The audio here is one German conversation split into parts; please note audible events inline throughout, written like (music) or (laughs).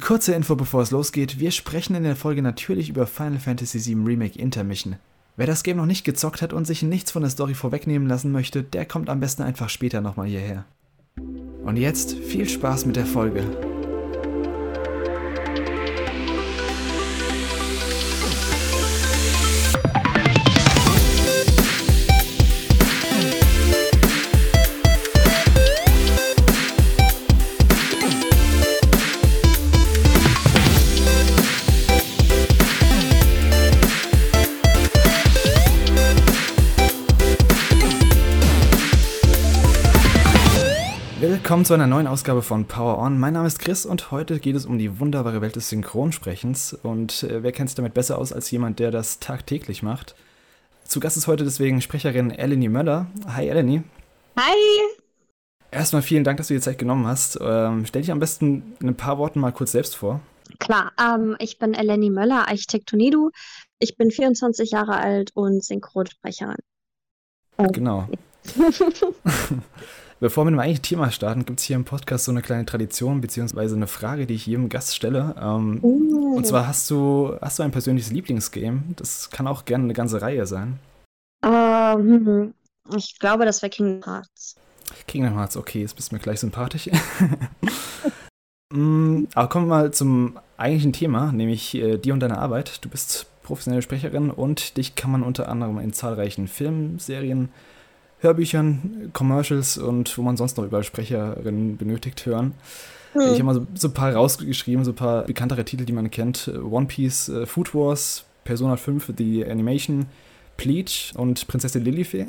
Kurze Info, bevor es losgeht. Wir sprechen in der Folge natürlich über Final Fantasy VII Remake Intermission. Wer das Game noch nicht gezockt hat und sich nichts von der Story vorwegnehmen lassen möchte, der kommt am besten einfach später nochmal hierher. Und jetzt viel Spaß mit der Folge. Willkommen zu einer neuen Ausgabe von Power On. Mein Name ist Chris und heute geht es um die wunderbare Welt des Synchronsprechens. Und äh, wer kennt es damit besser aus als jemand, der das tagtäglich macht? Zu Gast ist heute deswegen Sprecherin Eleni Möller. Hi Eleni. Hi. Erstmal vielen Dank, dass du dir Zeit genommen hast. Ähm, stell dich am besten in ein paar Worten mal kurz selbst vor. Klar, ähm, ich bin Eleni Möller, Architektonidu. Ich bin 24 Jahre alt und Synchronsprecherin. Genau. (laughs) (laughs) Bevor wir mit dem eigentlichen Thema starten, gibt es hier im Podcast so eine kleine Tradition, beziehungsweise eine Frage, die ich jedem Gast stelle. Ähm, uh. Und zwar hast du, hast du ein persönliches Lieblingsgame? Das kann auch gerne eine ganze Reihe sein. Um, ich glaube, das wäre Kingdom Hearts. Kingdom Hearts, okay, jetzt bist du mir gleich sympathisch. (laughs) mm, aber kommen wir mal zum eigentlichen Thema, nämlich äh, dir und deine Arbeit. Du bist professionelle Sprecherin und dich kann man unter anderem in zahlreichen Filmen, Serien, Hörbüchern, Commercials und wo man sonst noch überall Sprecherinnen benötigt hören. Hm. Ich habe mal so, so, ein paar rausgeschrieben, so ein paar bekanntere Titel, die man kennt. One Piece, uh, Food Wars, Persona 5, The Animation, Bleach und Prinzessin Lilifee.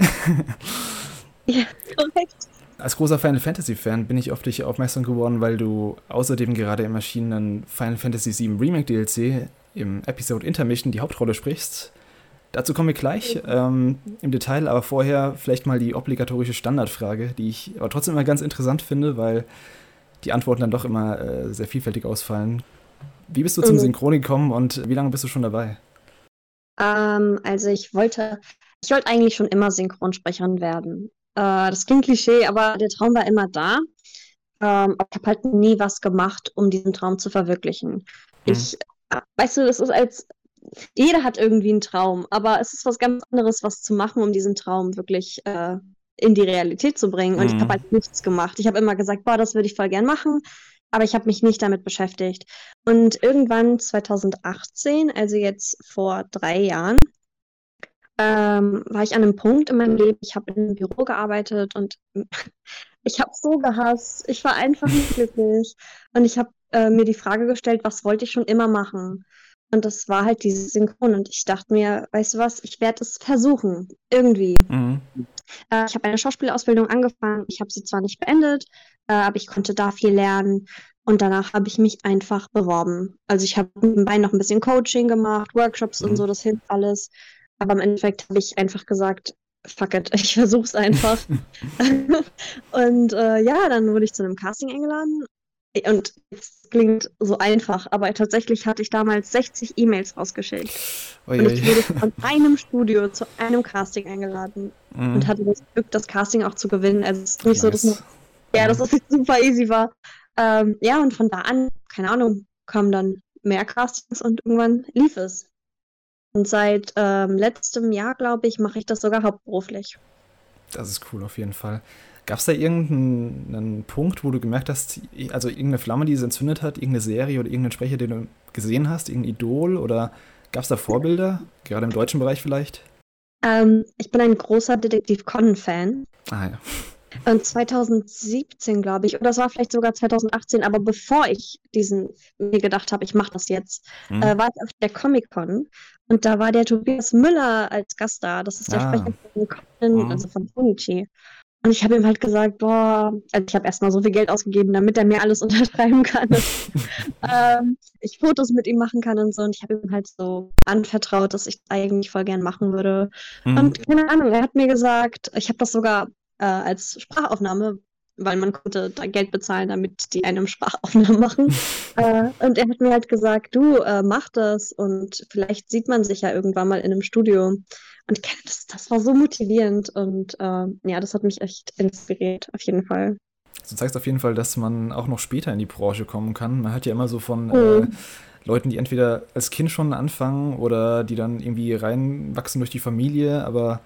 (laughs) ja, korrekt. Als großer Final Fantasy Fan bin ich auf dich aufmerksam geworden, weil du außerdem gerade im erschienenen Final Fantasy VII Remake DLC im Episode Intermission die Hauptrolle sprichst. Dazu kommen wir gleich ähm, im Detail, aber vorher vielleicht mal die obligatorische Standardfrage, die ich aber trotzdem immer ganz interessant finde, weil die Antworten dann doch immer äh, sehr vielfältig ausfallen. Wie bist du zum mhm. Synchron gekommen und wie lange bist du schon dabei? Ähm, also ich wollte, ich wollte eigentlich schon immer Synchronsprecherin werden. Äh, das klingt Klischee, aber der Traum war immer da. Ähm, ich habe halt nie was gemacht, um diesen Traum zu verwirklichen. Mhm. Ich, äh, weißt du, das ist als jeder hat irgendwie einen Traum, aber es ist was ganz anderes, was zu machen, um diesen Traum wirklich äh, in die Realität zu bringen. Und mhm. ich habe halt nichts gemacht. Ich habe immer gesagt, boah, das würde ich voll gern machen, aber ich habe mich nicht damit beschäftigt. Und irgendwann 2018, also jetzt vor drei Jahren, ähm, war ich an einem Punkt in meinem Leben, ich habe in einem Büro gearbeitet und (laughs) ich habe so gehasst. Ich war einfach nicht glücklich. Und ich habe äh, mir die Frage gestellt, was wollte ich schon immer machen? Und das war halt dieses Synchron. Und ich dachte mir, weißt du was, ich werde es versuchen. Irgendwie. Mhm. Äh, ich habe eine Schauspielausbildung angefangen. Ich habe sie zwar nicht beendet, äh, aber ich konnte da viel lernen. Und danach habe ich mich einfach beworben. Also ich habe nebenbei noch ein bisschen Coaching gemacht, Workshops mhm. und so, das hilft alles. Aber im Endeffekt habe ich einfach gesagt, fuck it, (laughs) ich versuche es einfach. (laughs) (laughs) und äh, ja, dann wurde ich zu einem Casting eingeladen und es klingt so einfach, aber tatsächlich hatte ich damals 60 E-Mails rausgeschickt. Ui, und ich wurde (laughs) von einem Studio zu einem Casting eingeladen mm. und hatte das Glück, das Casting auch zu gewinnen. Also es ist nicht nice. so, dass man, ja, dass das super easy war. Ähm, ja, und von da an, keine Ahnung, kamen dann mehr Castings und irgendwann lief es. Und seit ähm, letztem Jahr, glaube ich, mache ich das sogar hauptberuflich. Das ist cool auf jeden Fall. Gab es da irgendeinen Punkt, wo du gemerkt hast, also irgendeine Flamme, die es entzündet hat, irgendeine Serie oder irgendeinen Sprecher, den du gesehen hast, irgendein Idol oder gab es da Vorbilder, gerade im deutschen Bereich vielleicht? Ähm, ich bin ein großer Detektiv Conan-Fan. Ah ja. Und 2017, glaube ich, oder das war vielleicht sogar 2018, aber bevor ich diesen mir gedacht habe, ich mache das jetzt, mhm. äh, war ich auf der Comic-Con und da war der Tobias Müller als Gast da. Das ist der ah. Sprecher von Conan, mhm. also von Funichi. Und ich habe ihm halt gesagt, boah, also ich habe erstmal so viel Geld ausgegeben, damit er mir alles (laughs) unterschreiben kann, dass (laughs) ähm, ich Fotos mit ihm machen kann und so. Und ich habe ihm halt so anvertraut, dass ich das eigentlich voll gern machen würde. Mhm. Und keine Ahnung, er hat mir gesagt, ich habe das sogar äh, als Sprachaufnahme, weil man konnte da Geld bezahlen, damit die einem Sprachaufnahmen machen. (laughs) äh, und er hat mir halt gesagt, du äh, mach das und vielleicht sieht man sich ja irgendwann mal in einem Studio. Und das, das war so motivierend und äh, ja, das hat mich echt inspiriert, auf jeden Fall. Du zeigst auf jeden Fall, dass man auch noch später in die Branche kommen kann. Man hört ja immer so von äh, mhm. Leuten, die entweder als Kind schon anfangen oder die dann irgendwie reinwachsen durch die Familie, aber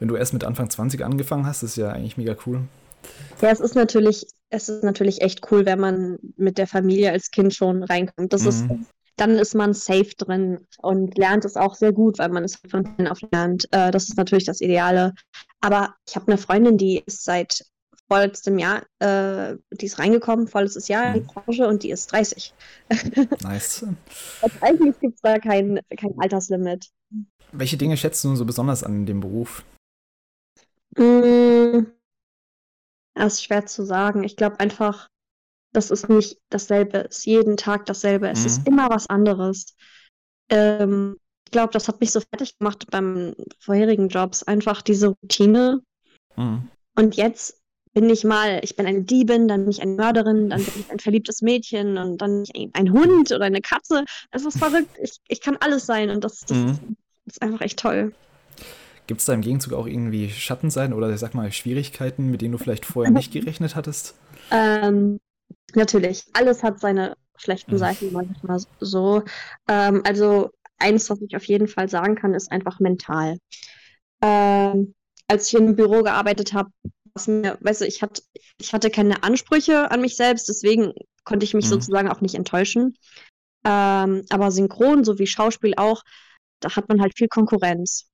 wenn du erst mit Anfang 20 angefangen hast, ist ja eigentlich mega cool. Ja, es ist natürlich, es ist natürlich echt cool, wenn man mit der Familie als Kind schon reinkommt. Das mhm. ist, dann ist man safe drin und lernt es auch sehr gut, weil man es von klein auf lernt. Äh, das ist natürlich das Ideale. Aber ich habe eine Freundin, die ist seit vorletztem Jahr, äh, die ist reingekommen, vorletztes Jahr in die mhm. Branche und die ist 30. (laughs) Nice. also eigentlich gibt es da kein, kein Alterslimit. Welche Dinge schätzt du so besonders an dem Beruf? Mm, das ist schwer zu sagen. Ich glaube einfach, dass es nicht dasselbe ist. Jeden Tag dasselbe. Es mhm. ist immer was anderes. Ähm, ich glaube, das hat mich so fertig gemacht beim vorherigen Jobs. Einfach diese Routine. Mhm. Und jetzt bin ich mal, ich bin eine Diebin, dann bin ich eine Mörderin, dann bin ich ein verliebtes Mädchen und dann ein Hund oder eine Katze. Das ist verrückt. Ich, ich kann alles sein und das, das, mhm. ist einfach echt toll. Gibt es da im Gegenzug auch irgendwie Schattenseiten oder ich sag mal Schwierigkeiten, mit denen du vielleicht vorher nicht (laughs) gerechnet hattest? Ähm, natürlich. Alles hat seine schlechten mhm. Seiten, manchmal so. Ähm, also eins, was ich auf jeden Fall sagen kann, ist einfach mental. Ähm, als ich einem Büro gearbeitet habe, mir, weißt du, ich, hat, ich hatte keine Ansprüche an mich selbst, deswegen konnte ich mich mhm. sozusagen auch nicht enttäuschen. Ähm, aber synchron, so wie Schauspiel auch, da hat man halt viel Konkurrenz.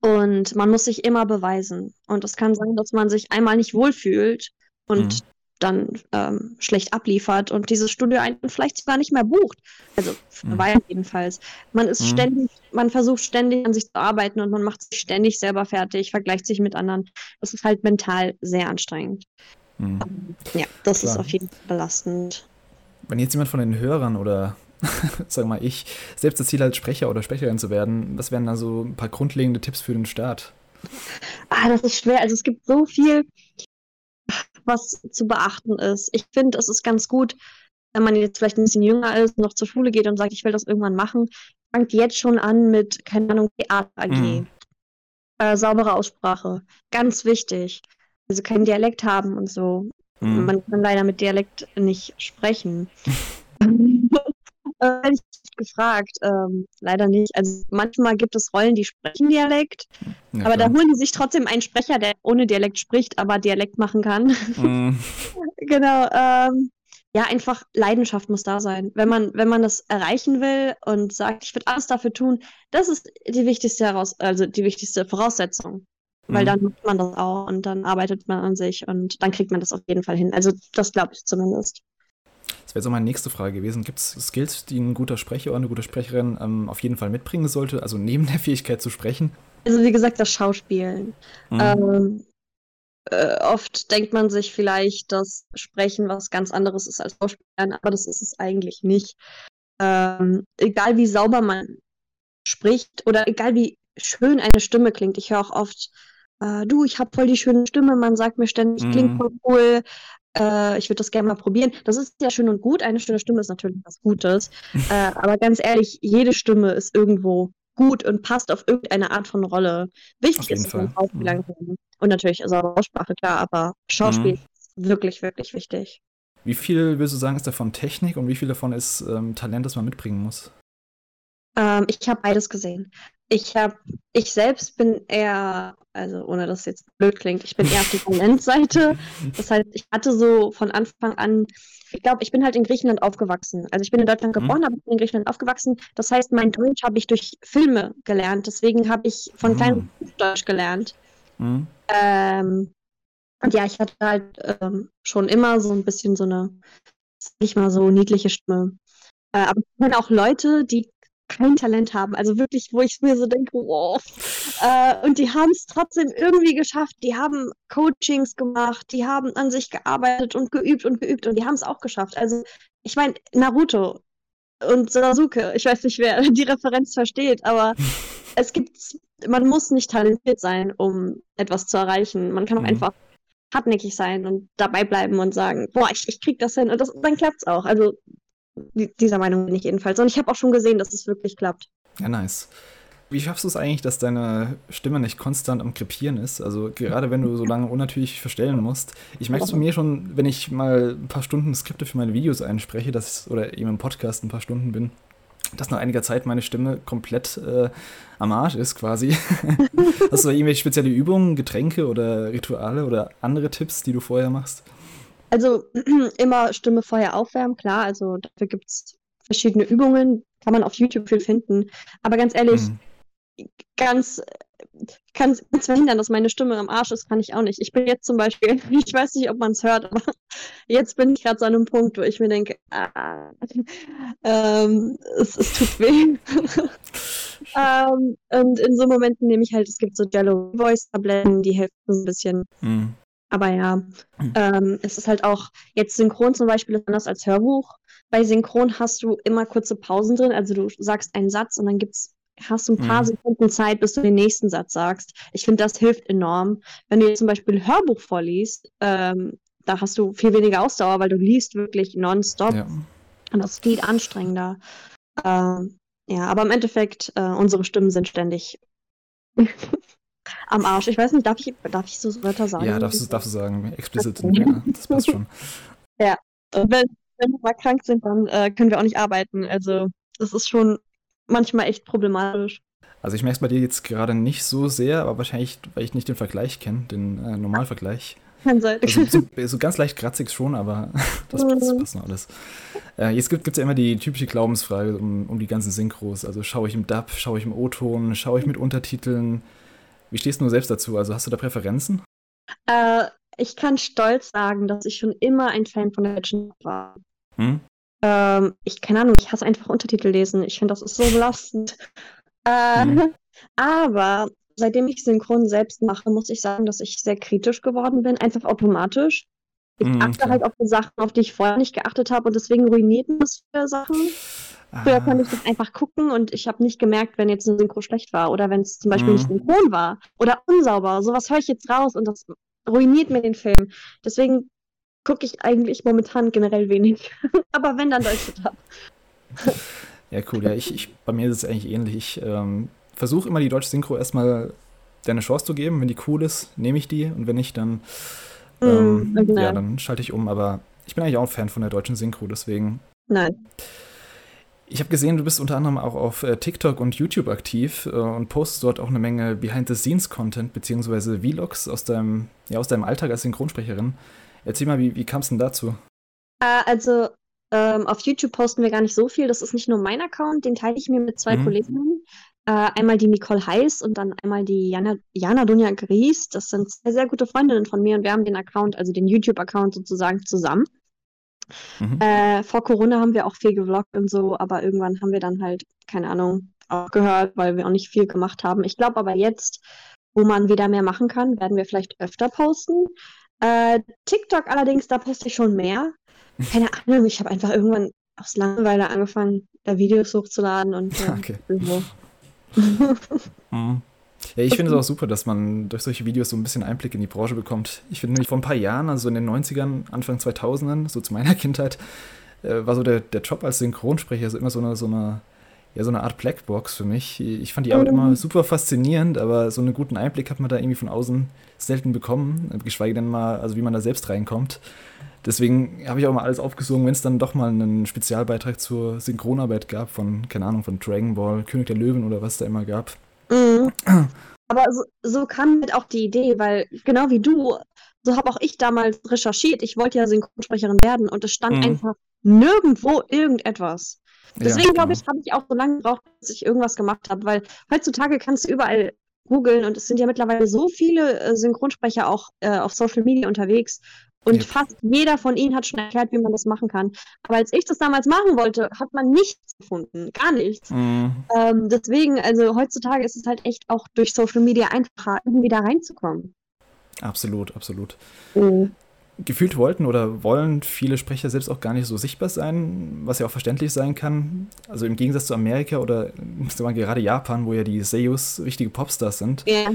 Und man muss sich immer beweisen. Und es kann sein, dass man sich einmal nicht wohlfühlt und mhm. dann ähm, schlecht abliefert und dieses Studio einen vielleicht sogar nicht mehr bucht. Also mhm. war jedenfalls. Man ist mhm. ständig, man versucht ständig an sich zu arbeiten und man macht sich ständig selber fertig, vergleicht sich mit anderen. Das ist halt mental sehr anstrengend. Mhm. Ja, das Klar. ist auf jeden Fall belastend. Wenn jetzt jemand von den Hörern oder (laughs) sag mal ich, selbst das Ziel hat, Sprecher oder Sprecherin zu werden, was wären da so ein paar grundlegende Tipps für den Start? Ah, das ist schwer. Also es gibt so viel, was zu beachten ist. Ich finde, es ist ganz gut, wenn man jetzt vielleicht ein bisschen jünger ist, noch zur Schule geht und sagt, ich will das irgendwann machen, fangt jetzt schon an mit, keine Ahnung, Theater AG. Mhm. Äh, saubere Aussprache. Ganz wichtig. Also keinen Dialekt haben und so. Mhm. Man kann leider mit Dialekt nicht sprechen. (laughs) Äh, ich gefragt. Ähm, leider nicht. Also manchmal gibt es Rollen, die sprechen Dialekt, ja, aber klar. da holen die sich trotzdem einen Sprecher, der ohne Dialekt spricht, aber Dialekt machen kann. Mhm. (laughs) genau. Ähm, ja, einfach Leidenschaft muss da sein. Wenn man, wenn man das erreichen will und sagt, ich würde alles dafür tun, das ist die wichtigste heraus also die wichtigste Voraussetzung. Weil mhm. dann macht man das auch und dann arbeitet man an sich und dann kriegt man das auf jeden Fall hin. Also das glaube ich zumindest. Wäre so meine nächste Frage gewesen. Gibt es Skills, die ein guter Sprecher oder eine gute Sprecherin ähm, auf jeden Fall mitbringen sollte, also neben der (laughs) Fähigkeit zu sprechen? Also wie gesagt, das Schauspielen. Mhm. Ähm, äh, oft denkt man sich vielleicht, dass Sprechen was ganz anderes ist als Schauspielen, aber das ist es eigentlich nicht. Ähm, egal wie sauber man spricht oder egal wie schön eine Stimme klingt. Ich höre auch oft, äh, du, ich habe voll die schöne Stimme, man sagt mir ständig, mm. klingt voll cool, äh, ich würde das gerne mal probieren. Das ist ja schön und gut. Eine schöne Stimme ist natürlich was Gutes. (laughs) äh, aber ganz ehrlich, jede Stimme ist irgendwo gut und passt auf irgendeine Art von Rolle. Wichtig ist, dass man Schauspieler mhm. Und natürlich ist auch Aussprache klar, aber Schauspiel mhm. ist wirklich, wirklich wichtig. Wie viel würdest du sagen, ist davon Technik und wie viel davon ist ähm, Talent, das man mitbringen muss? Ähm, ich habe beides gesehen. Ich habe, ich selbst bin eher, also ohne dass es jetzt blöd klingt, ich bin eher auf der Talentseite. (laughs) Das heißt, ich hatte so von Anfang an, ich glaube, ich bin halt in Griechenland aufgewachsen. Also ich bin in Deutschland mhm. geboren, mhm. aber ich bin in Griechenland aufgewachsen. Das heißt, mein Deutsch habe ich durch Filme gelernt. Deswegen habe ich von klein mhm. Deutsch gelernt. Mhm. Ähm, und ja, ich hatte halt ähm, schon immer so ein bisschen so eine, nicht mal so niedliche Stimme. Äh, aber ich kenne auch Leute, die kein Talent haben. Also wirklich, wo ich mir so denke, wow. Äh, und die haben es trotzdem irgendwie geschafft. Die haben Coachings gemacht, die haben an sich gearbeitet und geübt und geübt und die haben es auch geschafft. Also ich meine, Naruto und Sasuke, ich weiß nicht, wer (laughs) die Referenz versteht, aber (laughs) es gibt, man muss nicht talentiert sein, um etwas zu erreichen. Man kann auch mhm. einfach hartnäckig sein und dabei bleiben und sagen, boah, ich, ich krieg das hin und das, dann klappt es auch. Also dieser Meinung bin ich jedenfalls. Und ich habe auch schon gesehen, dass es wirklich klappt. Ja, nice. Wie schaffst du es eigentlich, dass deine Stimme nicht konstant am Krepieren ist? Also gerade wenn du so lange unnatürlich verstellen musst. Ich merke es bei mir schon, wenn ich mal ein paar Stunden Skripte für meine Videos einspreche, dass, oder eben im Podcast ein paar Stunden bin, dass nach einiger Zeit meine Stimme komplett äh, am Arsch ist quasi. (laughs) Hast du da irgendwelche spezielle Übungen, Getränke oder Rituale oder andere Tipps, die du vorher machst? Also (clears throat) immer Stimme vorher aufwärmen, klar. Also dafür gibt es verschiedene Übungen, kann man auf YouTube viel finden. Aber ganz ehrlich, hm ganz, kann es verhindern, dass meine Stimme am Arsch ist, kann ich auch nicht. Ich bin jetzt zum Beispiel, (laughs) ich weiß nicht, ob man es hört, aber jetzt bin ich gerade so an einem Punkt, wo ich mir denke, ah, (laughs) ähm, es, es, tut weh. (laughs) ähm, und in so Momenten nehme ich halt, es gibt so Jello Voice Tabletten, die helfen so ein bisschen. Mhm. Aber ja, mhm. ähm, es ist halt auch, jetzt Synchron zum Beispiel ist anders als Hörbuch. Bei Synchron hast du immer kurze Pausen drin, also du sagst einen Satz und dann gibt es hast du ein paar mhm. Sekunden Zeit, bis du den nächsten Satz sagst. Ich finde, das hilft enorm. Wenn du jetzt zum Beispiel Hörbuch vorliest, ähm, da hast du viel weniger Ausdauer, weil du liest wirklich nonstop. Ja. Und das ist viel anstrengender. Ähm, ja, aber im Endeffekt, äh, unsere Stimmen sind ständig am Arsch. Ich weiß nicht, darf ich, darf ich so Wörter sagen? Ja, darfst du, darfst du sagen. Explicit. ja, das passt schon. (laughs) Ja, und wenn, wenn wir mal krank sind, dann äh, können wir auch nicht arbeiten. Also, das ist schon manchmal echt problematisch. Also ich merke es bei dir jetzt gerade nicht so sehr, aber wahrscheinlich, weil ich nicht den Vergleich kenne, den äh, Normalvergleich. Kann sein. Also, so, so, ganz leicht kratzig schon, aber (laughs) das, das passt noch alles. Äh, jetzt gibt es ja immer die typische Glaubensfrage um, um die ganzen Synchros. Also schaue ich im Dub, schaue ich im O-Ton, schaue ich mit Untertiteln? Wie stehst du selbst dazu? Also hast du da Präferenzen? Äh, ich kann stolz sagen, dass ich schon immer ein Fan von der deutschen war. Hm? Ähm, ich, keine Ahnung, ich hasse einfach Untertitel lesen. Ich finde, das ist so belastend. Äh, mhm. (laughs) Aber seitdem ich Synchron selbst mache, muss ich sagen, dass ich sehr kritisch geworden bin, einfach automatisch. Ich mhm, achte klar. halt auf die Sachen, auf die ich vorher nicht geachtet habe und deswegen ruiniert das für Sachen. Ah. Früher konnte ich das einfach gucken und ich habe nicht gemerkt, wenn jetzt ein Synchro schlecht war oder wenn es zum Beispiel mhm. nicht synchron war oder unsauber. Sowas höre ich jetzt raus und das ruiniert mir den Film. Deswegen gucke ich eigentlich momentan generell wenig. (laughs) Aber wenn, dann deutsche Tab. (laughs) ja, cool. Ja, ich, ich, bei mir ist es eigentlich ähnlich. Ich ähm, versuche immer die deutsche Synchro erstmal eine Chance zu geben. Wenn die cool ist, nehme ich die. Und wenn nicht, dann, mm, ähm, mm, ja, dann schalte ich um. Aber ich bin eigentlich auch ein Fan von der deutschen Synchro, deswegen. Nein. Ich habe gesehen, du bist unter anderem auch auf äh, TikTok und YouTube aktiv äh, und postest dort auch eine Menge Behind-the-Scenes-Content beziehungsweise Vlogs aus deinem, ja, aus deinem Alltag als Synchronsprecherin. Erzähl mal, wie, wie kam es denn dazu? Äh, also ähm, auf YouTube posten wir gar nicht so viel. Das ist nicht nur mein Account, den teile ich mir mit zwei mhm. Kolleginnen. Äh, einmal die Nicole Heiß und dann einmal die Jana, Jana Dunja Gries. Das sind sehr, sehr gute Freundinnen von mir und wir haben den Account, also den YouTube-Account sozusagen zusammen. Mhm. Äh, vor Corona haben wir auch viel gevloggt und so, aber irgendwann haben wir dann halt, keine Ahnung, aufgehört, weil wir auch nicht viel gemacht haben. Ich glaube aber jetzt, wo man wieder mehr machen kann, werden wir vielleicht öfter posten. Äh, TikTok allerdings, da poste ich schon mehr. Keine (laughs) Ahnung, ich habe einfach irgendwann aus Langeweile angefangen, da Videos hochzuladen und ja, (laughs) okay. so. (laughs) mhm. Ja, ich finde es (laughs) auch super, dass man durch solche Videos so ein bisschen Einblick in die Branche bekommt. Ich finde nämlich vor ein paar Jahren, also in den 90ern, Anfang 2000ern, so zu meiner (laughs) Kindheit, äh, war so der, der Job als Synchronsprecher so immer so eine, so eine ja so eine Art Blackbox für mich. Ich fand die Arbeit mhm. immer super faszinierend, aber so einen guten Einblick hat man da irgendwie von außen selten bekommen, geschweige denn mal, also wie man da selbst reinkommt. Deswegen habe ich auch mal alles aufgesogen, wenn es dann doch mal einen Spezialbeitrag zur Synchronarbeit gab von, keine Ahnung, von Dragon Ball, König der Löwen oder was da immer gab. Mhm. Aber so, so kam halt auch die Idee, weil genau wie du, so habe auch ich damals recherchiert. Ich wollte ja Synchronsprecherin werden und es stand mhm. einfach nirgendwo irgendetwas. Deswegen ja, glaube ich, habe ich auch so lange gebraucht, bis ich irgendwas gemacht habe, weil heutzutage kannst du überall googeln und es sind ja mittlerweile so viele äh, Synchronsprecher auch äh, auf Social Media unterwegs und ja. fast jeder von ihnen hat schon erklärt, wie man das machen kann. Aber als ich das damals machen wollte, hat man nichts gefunden, gar nichts. Mhm. Ähm, deswegen, also heutzutage ist es halt echt auch durch Social Media einfacher, irgendwie da reinzukommen. Absolut, absolut. Mhm gefühlt wollten oder wollen viele Sprecher selbst auch gar nicht so sichtbar sein, was ja auch verständlich sein kann. Also im Gegensatz zu Amerika oder (laughs) mal, gerade Japan, wo ja die Seiyus richtige Popstars sind, yeah.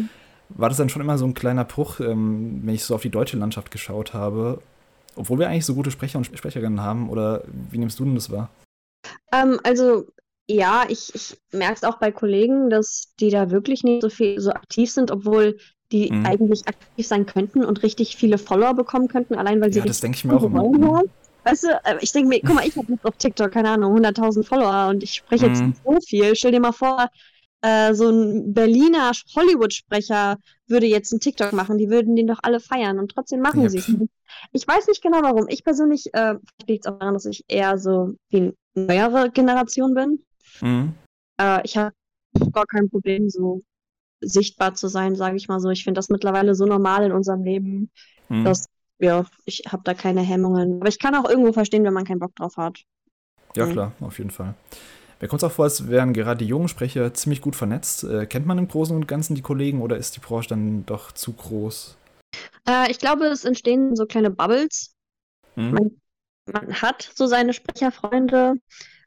war das dann schon immer so ein kleiner Bruch, ähm, wenn ich so auf die deutsche Landschaft geschaut habe. Obwohl wir eigentlich so gute Sprecher und Sprecherinnen haben, oder wie nimmst du denn das wahr? Ähm, also ja, ich, ich merke es auch bei Kollegen, dass die da wirklich nicht so viel so aktiv sind, obwohl die mhm. eigentlich aktiv sein könnten und richtig viele Follower bekommen könnten, allein weil sie. Ja, das denke ich mir auch immer. Haben. Weißt du, äh, ich denke mir, guck mal, ich habe jetzt auf TikTok, keine Ahnung, 100.000 Follower und ich spreche jetzt mhm. so viel. Stell dir mal vor, äh, so ein Berliner Hollywood-Sprecher würde jetzt einen TikTok machen, die würden den doch alle feiern und trotzdem machen yep. sie es nicht. Ich weiß nicht genau warum. Ich persönlich, äh, liegt es auch daran, dass ich eher so die neuere Generation bin. Mhm. Äh, ich habe gar kein Problem, so sichtbar zu sein, sage ich mal so. Ich finde das mittlerweile so normal in unserem Leben, mhm. dass ja, ich habe da keine Hemmungen. Aber ich kann auch irgendwo verstehen, wenn man keinen Bock drauf hat. Ja, mhm. klar, auf jeden Fall. Mir kommt es auch vor, als wären gerade die jungen Sprecher ziemlich gut vernetzt. Äh, kennt man im Großen und Ganzen die Kollegen oder ist die Branche dann doch zu groß? Äh, ich glaube, es entstehen so kleine Bubbles. Mhm. Man, man, hat so seine Sprecherfreunde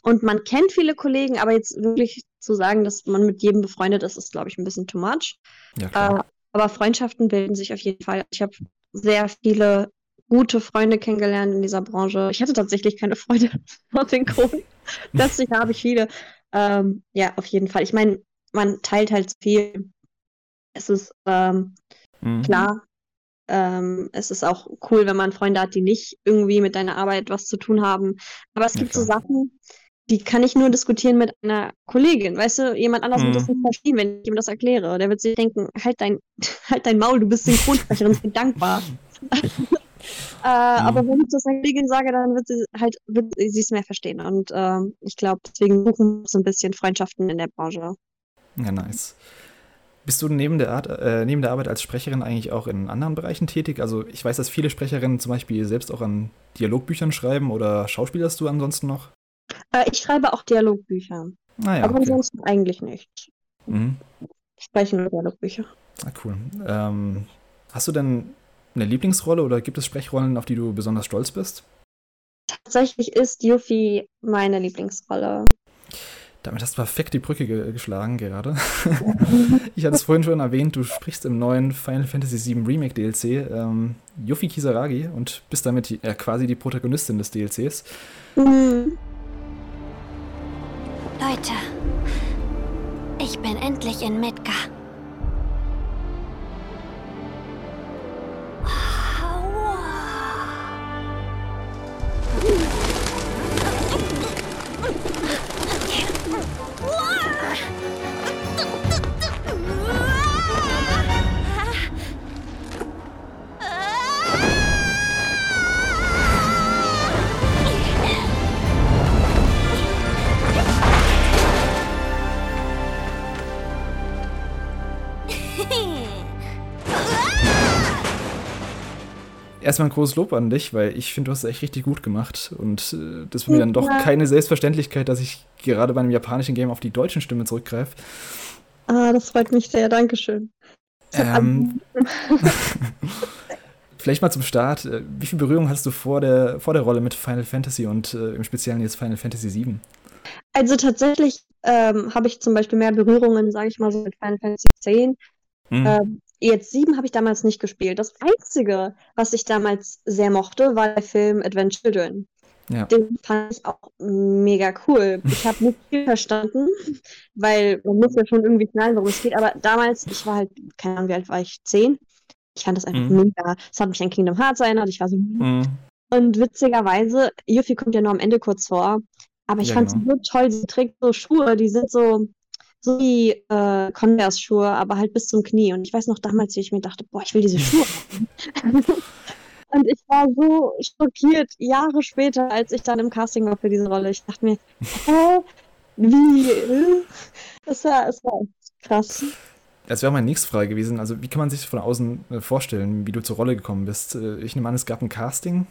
und man kennt viele Kollegen, aber jetzt wirklich zu sagen, dass man mit jedem befreundet ist, ist, glaube ich, ein bisschen too much. Ja, äh, aber Freundschaften bilden sich auf jeden Fall. Ich habe sehr viele gute Freunde kennengelernt in dieser Branche. Ich hatte tatsächlich keine Freunde (laughs) aus den Grund. (laughs) Plötzlich habe ich viele. Ähm, ja, auf jeden Fall. Ich meine, man teilt halt viel. Es ist ähm, mhm. klar, ähm, es ist auch cool, wenn man Freunde hat, die nicht irgendwie mit deiner Arbeit was zu tun haben. Aber es gibt ja, so Sachen, die kann ich nur diskutieren mit einer Kollegin. Weißt du, jemand anders mhm. wird das nicht verstehen, wenn ich ihm das erkläre. Der wird sich denken, halt dein, (laughs) halt dein Maul, du bist Synchronsprecherin, ich bin dankbar. (laughs) äh, mhm. Aber wenn ich das einer Kollegin sage, dann wird sie halt, wird sie es mehr verstehen. Und äh, ich glaube, deswegen suchen wir so ein bisschen Freundschaften in der Branche. Ja, nice. Bist du neben der, Art, äh, neben der Arbeit als Sprecherin eigentlich auch in anderen Bereichen tätig? Also ich weiß, dass viele Sprecherinnen zum Beispiel selbst auch an Dialogbüchern schreiben oder schauspielerst du ansonsten noch? Äh, ich schreibe auch Dialogbücher. Ah, ja, aber okay. ansonsten eigentlich nicht. Mhm. Sprechen nur Dialogbücher. Ah, cool. Ähm, hast du denn eine Lieblingsrolle oder gibt es Sprechrollen, auf die du besonders stolz bist? Tatsächlich ist Yuffie meine Lieblingsrolle. Damit hast du perfekt die Brücke ge geschlagen gerade. (laughs) ich hatte es vorhin schon erwähnt, du sprichst im neuen Final Fantasy VII Remake DLC ähm, Yuffie Kisaragi und bist damit die, äh, quasi die Protagonistin des DLCs. Mhm. Leute, ich bin endlich in Midgar. Erstmal ein großes Lob an dich, weil ich finde, du hast es echt richtig gut gemacht. Und äh, das ist mir dann doch keine Selbstverständlichkeit, dass ich gerade bei einem japanischen Game auf die deutschen Stimme zurückgreife. Ah, das freut mich sehr. Dankeschön. Ähm, (laughs) vielleicht mal zum Start. Äh, wie viel Berührung hast du vor der, vor der Rolle mit Final Fantasy und äh, im Speziellen jetzt Final Fantasy VII? Also tatsächlich ähm, habe ich zum Beispiel mehr Berührungen, sage ich mal so, mit Final Fantasy X. Mhm. Ähm, Jetzt sieben habe ich damals nicht gespielt. Das Einzige, was ich damals sehr mochte, war der Film Advent Children. Ja. Den fand ich auch mega cool. Ich habe nicht viel verstanden, weil man muss ja schon irgendwie knallen, worum es geht. Aber damals, ich war halt, keine Ahnung, wie alt war ich? Zehn? Ich fand das einfach mhm. mega. Es hat mich an Kingdom Hearts erinnert. Ich war so. Mhm. Und witzigerweise, Yuffie kommt ja nur am Ende kurz vor. Aber ich ja, fand genau. sie so toll. Sie trägt so Schuhe, die sind so, so wie äh, Converse-Schuhe, aber halt bis zum Knie. Und ich weiß noch damals, wie ich mir dachte, boah, ich will diese Schuhe. (laughs) Und ich war so schockiert, Jahre später, als ich dann im Casting war für diese Rolle. Ich dachte mir, hä? Wie? Das war, das war krass. Das wäre meine nächste Frage gewesen. Also, wie kann man sich von außen äh, vorstellen, wie du zur Rolle gekommen bist? Äh, ich nehme an, es gab ein Casting.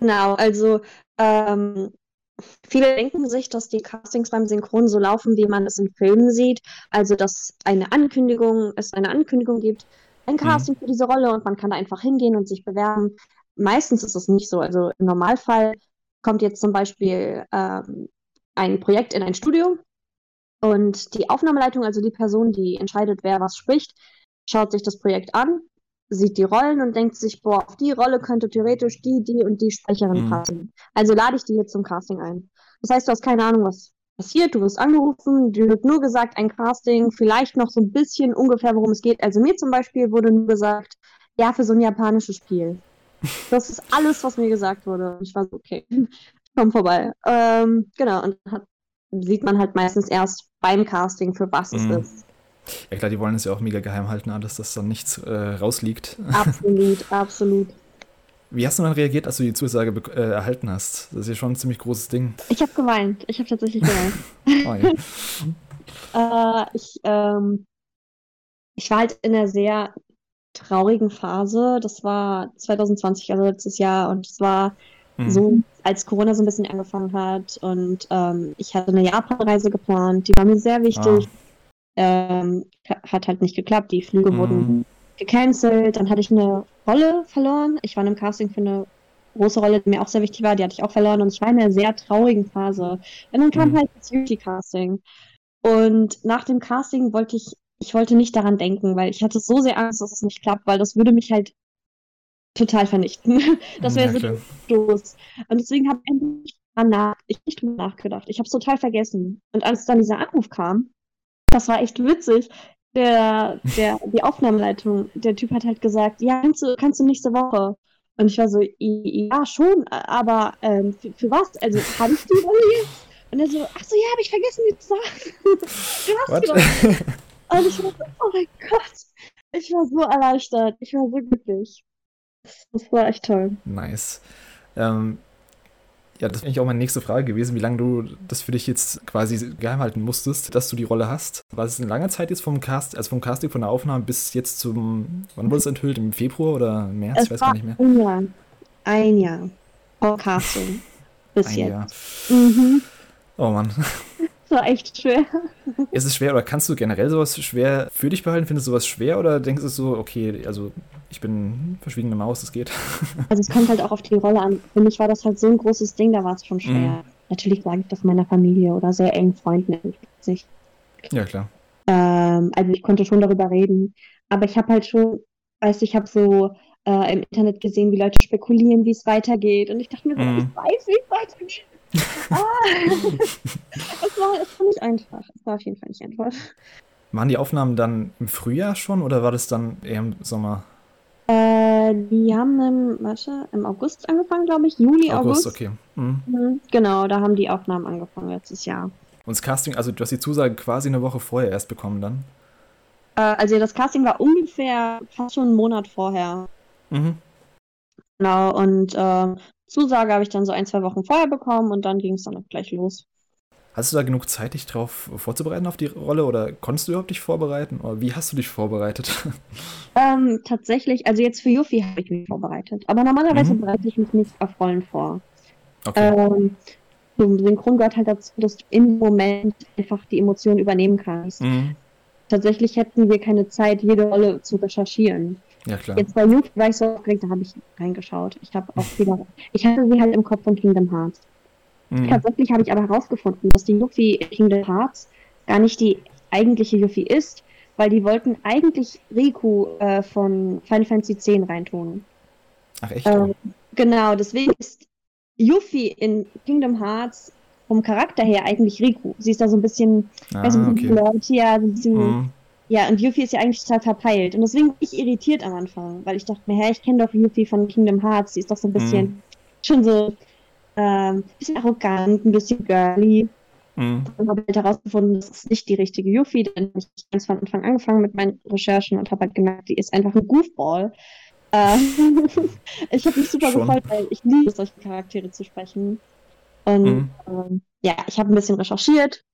Genau, also ähm, Viele denken sich, dass die Castings beim Synchron so laufen, wie man es in Filmen sieht. Also, dass eine Ankündigung, es eine Ankündigung gibt, ein mhm. Casting mhm. für diese Rolle und man kann da einfach hingehen und sich bewerben. Meistens ist es nicht so. Also im Normalfall kommt jetzt zum Beispiel ähm, ein Projekt in ein Studio und die Aufnahmeleitung, also die Person, die entscheidet, wer was spricht, schaut sich das Projekt an sieht die Rollen und denkt sich, boah, auf die Rolle könnte theoretisch die, die und die Sprecherin mhm. passen. Also lade ich die jetzt zum Casting ein. Das heißt, du hast keine Ahnung, was passiert, du wirst angerufen, dir wird nur gesagt, ein Casting, vielleicht noch so ein bisschen ungefähr, worum es geht. Also mir zum Beispiel wurde nur gesagt, ja, für so ein japanisches Spiel. Das ist alles, was mir gesagt wurde. Und ich war so, okay, (laughs) komm vorbei. Ähm, genau, und hat, sieht man halt meistens erst beim Casting, für was Mhm. es ist. Ja klar, die wollen es ja auch mega geheim halten, alles, dass dann nichts äh, rausliegt. (laughs) Absolut, absolut. Wie hast du dann reagiert, als du die Zusage äh, erhalten hast? Das ist ja schon ein ziemlich großes Ding. Ich habe geweint. Ich habe tatsächlich geweint. (laughs) Oh. (laughs) Äh, ich, ähm, ich war halt in einer sehr traurigen Phase. Das war 2020, also letztes Jahr. Und es war Mhm. so, als Corona so ein bisschen angefangen hat. Und ähm, ich hatte eine Japan-Reise geplant. Die war mir sehr wichtig. Ähm, hat halt nicht geklappt. Die Flüge wurden Mhm. gecancelt. Dann hatte ich eine Rolle verloren. Ich war in einem Casting für eine große Rolle, die mir auch sehr wichtig war. Die hatte ich auch verloren. Und ich war in einer sehr traurigen Phase. Und dann kam Mhm. halt das Beauty-Casting. Und nach dem Casting wollte ich, ich wollte nicht daran denken, weil ich hatte so sehr Angst, dass es nicht klappt, weil das würde mich halt total vernichten. (laughs) Das wäre Ja, so Stoß. Und deswegen habe ich nicht drüber nachgedacht. Ich habe es total vergessen. Und als dann dieser Anruf kam, das war echt witzig. Der, der, die Aufnahmeleitung, der Typ hat halt gesagt, ja, kannst du, kannst du nächste Woche? Und ich war so, "I- ja, schon, aber ähm, für, für was? Also, habe ich die jetzt? Und er so, ach so, ja, habe ich vergessen, die zu sagen. (laughs) Du. Und ich war so, oh mein Gott. Ich war so erleichtert. Ich war so glücklich. Das war echt toll. Nice. Ähm, ja, das wäre eigentlich auch meine nächste Frage gewesen, wie lange du das für dich jetzt quasi geheim halten musstest, dass du die Rolle hast. War es eine lange Zeit jetzt vom Cast, also vom Casting, von der Aufnahme bis jetzt zum, wann wurde es enthüllt? Im Februar oder März? Es ich weiß war gar nicht mehr. ein Jahr. Ein Jahr. Vor Casting. (laughs) Bis Ein jetzt. Jahr. Mhm. Oh Mann. War echt schwer. Ist es schwer oder kannst du generell sowas schwer für dich behalten? Findest du sowas schwer oder denkst du so, okay, also ich bin verschwiegene Maus, das geht? (laughs) Also es kommt halt auch auf die Rolle an. Für mich war das halt so ein großes Ding, da war es schon schwer. Mhm. Natürlich sage ich das meiner Familie oder sehr engen Freunden. Sich. Ja, klar. Ähm, also ich konnte schon darüber reden. Aber ich habe halt schon, weißt du, ich habe so äh, im Internet gesehen, wie Leute spekulieren, wie es weitergeht. Und ich dachte mir Mhm. ich weiß, wie es weitergeht. Ah. (laughs) es, war, es war nicht einfach. Es war auf jeden Fall nicht einfach. Waren die Aufnahmen dann im Frühjahr schon oder war das dann eher im Sommer? Äh, die haben im, warte, im August angefangen, glaube ich. Juli, August, August. okay. Mhm. Mhm, Genau, da haben die Aufnahmen angefangen letztes Jahr. Und das Casting, also du hast die Zusage quasi eine Woche vorher erst bekommen dann? Äh, also das Casting war ungefähr fast schon einen Monat vorher. Mhm. Genau, und äh, Zusage habe ich dann so ein, zwei Wochen vorher bekommen und dann ging es dann auch gleich los. Hast du da genug Zeit, dich darauf vorzubereiten auf die Rolle oder konntest du überhaupt dich vorbereiten? Oder wie hast du dich vorbereitet? (laughs) Ähm, tatsächlich, also jetzt für Yuffie habe ich mich vorbereitet. Aber normalerweise Mhm. bereite ich mich nicht auf Rollen vor. Okay. Ähm, zum Synchron gehört halt dazu, dass du im Moment einfach die Emotionen übernehmen kannst. Mhm. Tatsächlich hätten wir keine Zeit, jede Rolle zu recherchieren. Ja, klar. Jetzt bei Yuffie war ich so aufgeregt, da habe ich reingeschaut. Ich habe auch wieder, ich hatte sie halt im Kopf von Kingdom Hearts. Mhm. Tatsächlich habe ich aber herausgefunden, dass die Yuffie in Kingdom Hearts gar nicht die eigentliche Yuffie ist, weil die wollten eigentlich Riku äh, von Final Fantasy X reintun. Ach echt? Ähm, genau, deswegen ist Yuffie in Kingdom Hearts vom Charakter her eigentlich Riku. Sie ist da so ein bisschen, ah, weißt du, ein okay. bisschen Leute, ja, so ein bisschen, Mhm. Ja, und Yuffie ist ja eigentlich total verpeilt. Und deswegen bin ich irritiert am Anfang, weil ich dachte mir, hä, ich kenne doch Yuffie von Kingdom Hearts, sie ist doch so ein bisschen, Mhm. schon so, ähm, bisschen arrogant, ein bisschen girly. Mhm. Und habe halt herausgefunden, das ist nicht die richtige Yuffie, denn ich habe ganz von Anfang angefangen mit meinen Recherchen und habe halt gemerkt, die ist einfach ein Goofball. Äh, (laughs) ich habe mich super Schon. gefreut, weil ich liebe solche Charaktere zu sprechen. Und Mhm. ähm, ja, ich habe ein bisschen recherchiert,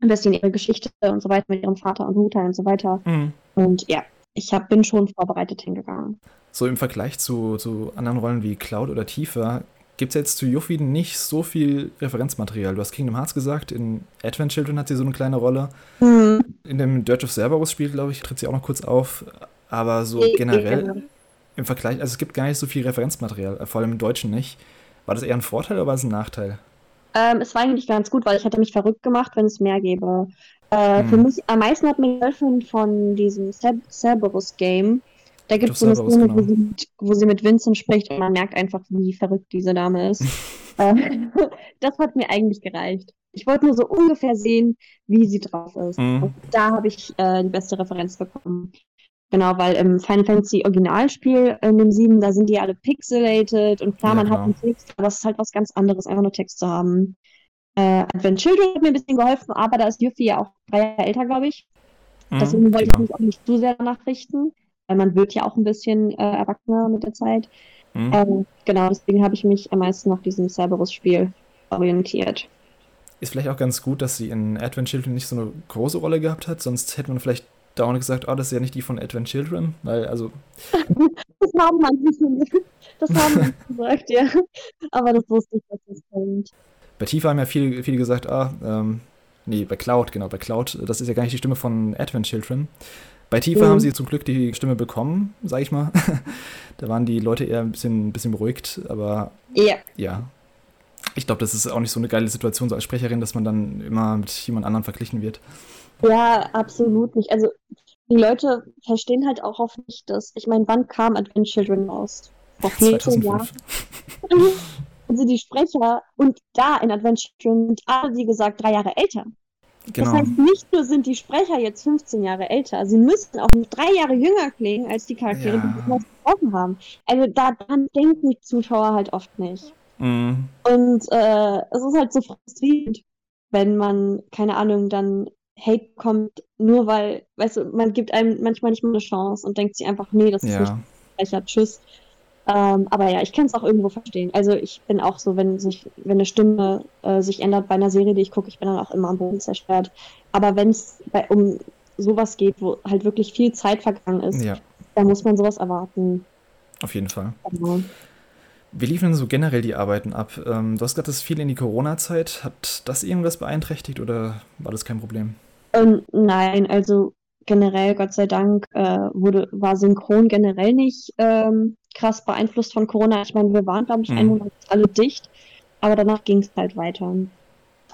ein bisschen ihre Geschichte und so weiter mit ihrem Vater und Mutter und so weiter. Mhm. Und ja, ich hab, bin schon vorbereitet hingegangen. So im Vergleich zu, zu anderen Rollen wie Cloud oder Tifa gibt es jetzt zu Yuffie nicht so viel Referenzmaterial. Du hast Kingdom Hearts gesagt, in Advent Children hat sie so eine kleine Rolle. In dem Dirge of Cerberus Spiel, glaube ich, tritt sie auch noch kurz auf. Aber so Eh, generell genau. im Vergleich, also es gibt gar nicht so viel Referenzmaterial, äh, vor allem im Deutschen nicht. War das eher ein Vorteil oder war es ein Nachteil? Ähm, es war eigentlich ganz gut, weil ich hätte mich verrückt gemacht, wenn es mehr gäbe. Äh, Für Hm. mich am meisten hat mir geholfen von diesem Cer- Cerberus-Game. Da gibt es so eine Cerberus, Szene, genau. wo, sie, wo sie mit Vincent spricht und man merkt einfach, wie verrückt diese Dame ist. (laughs) äh, (laughs) das hat mir eigentlich gereicht. Ich wollte nur so ungefähr sehen, wie sie drauf ist. Mhm. Da habe ich äh, die beste Referenz bekommen. Genau, weil im Final Fantasy Originalspiel in dem 7, da sind die alle pixelated und klar, Ja, man hat genau. einen Text, aber es ist halt was ganz anderes, einfach nur Text zu haben. Äh, Advent Children hat mir ein bisschen geholfen, aber da ist Yuffie ja auch drei Jahre älter, glaube ich. Deswegen Mhm, wollte genau. ich mich auch nicht zu sehr danach richten, weil man wird ja auch ein bisschen äh, erwachsener mit der Zeit. Mhm. Ähm, genau, deswegen habe ich mich am meisten nach diesem Cerberus-Spiel orientiert. Ist vielleicht auch ganz gut, dass sie in Advent Children nicht so eine große Rolle gehabt hat, sonst hätte man vielleicht dauernd gesagt, oh, das ist ja nicht die von Advent Children, weil, also, Das haben manche, das haben manche gesagt, ja. Aber das wusste ich, dass das kommt. bei Tifa haben ja viele, viele gesagt, ah, ähm, nee, bei Cloud, genau, bei Cloud, das ist ja gar nicht die Stimme von Advent Children. Bei Tifa Mhm. haben sie zum Glück die Stimme bekommen, sag ich mal. (laughs) da waren die Leute eher ein bisschen, ein bisschen beruhigt, aber Ja, ja. Ich glaube, das ist auch nicht so eine geile Situation so als Sprecherin, dass man dann immer mit jemand anderem verglichen wird. Ja, absolut nicht. Also, die Leute verstehen halt auch oft nicht, dass, ich meine, wann kam Advent Children raus? Vor vielen Jahren. 2005. (laughs) Also die Sprecher und da in Advent Children sind alle, wie gesagt, drei Jahre älter. Genau. Das heißt, nicht nur sind die Sprecher jetzt 15 Jahre älter, sie müssten auch drei Jahre jünger klingen als die Charaktere, Ja. die sie gesprochen haben. Also daran denken die Zuschauer halt oft nicht. Mhm. Und äh, es ist halt so frustrierend, wenn man, keine Ahnung, dann Hate bekommt, nur weil, weißt du, man gibt einem manchmal nicht mal eine Chance und denkt sich einfach, nee, das ist nicht Ja. Sprecher, tschüss. Ähm, aber ja, ich kann es auch irgendwo verstehen. Also ich bin auch so, wenn sich, wenn eine Stimme äh, sich ändert bei einer Serie, die ich gucke, ich bin dann auch immer am Boden zerstört. Aber wenn es um sowas geht, wo halt wirklich viel Zeit vergangen ist, ja, dann muss man sowas erwarten. auf jeden Fall. Genau. Wie liefen denn so generell die Arbeiten ab? Ähm, du hast gerade das viel in die Corona-Zeit. Hat das irgendwas beeinträchtigt oder war das kein Problem? Ähm, nein, also generell, Gott sei Dank, äh, wurde, war Synchron generell nicht ähm, krass beeinflusst von Corona. Ich meine, wir waren, glaube ich, Mhm. einen Monat alle dicht, aber danach ging es halt weiter.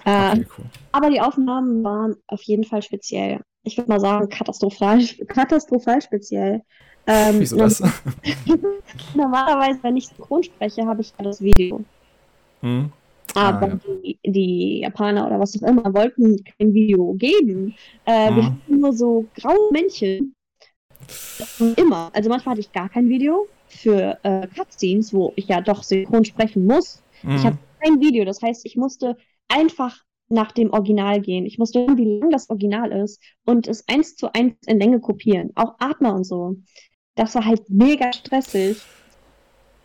Äh, Okay, cool. Aber die Aufnahmen waren auf jeden Fall speziell. Ich würde mal sagen, katastrophal, (laughs) katastrophal speziell. Ähm, Wieso das? (laughs) Normalerweise, wenn ich synchron spreche, habe ich ja das Video. Hm? Ah, Aber ja. die, die Japaner oder was auch immer wollten kein Video geben. Äh, Wir Mhm. hatten nur so graue Männchen. Immer. Also manchmal hatte ich gar kein Video für äh, Cutscenes, wo ich ja doch synchron sprechen muss. Ich Hm. habe kein Video. Das heißt, ich musste einfach nach dem Original gehen. Ich musste hören, wie lang das Original ist und es eins zu eins in Länge kopieren. Auch Atmer und so. Das war halt mega stressig.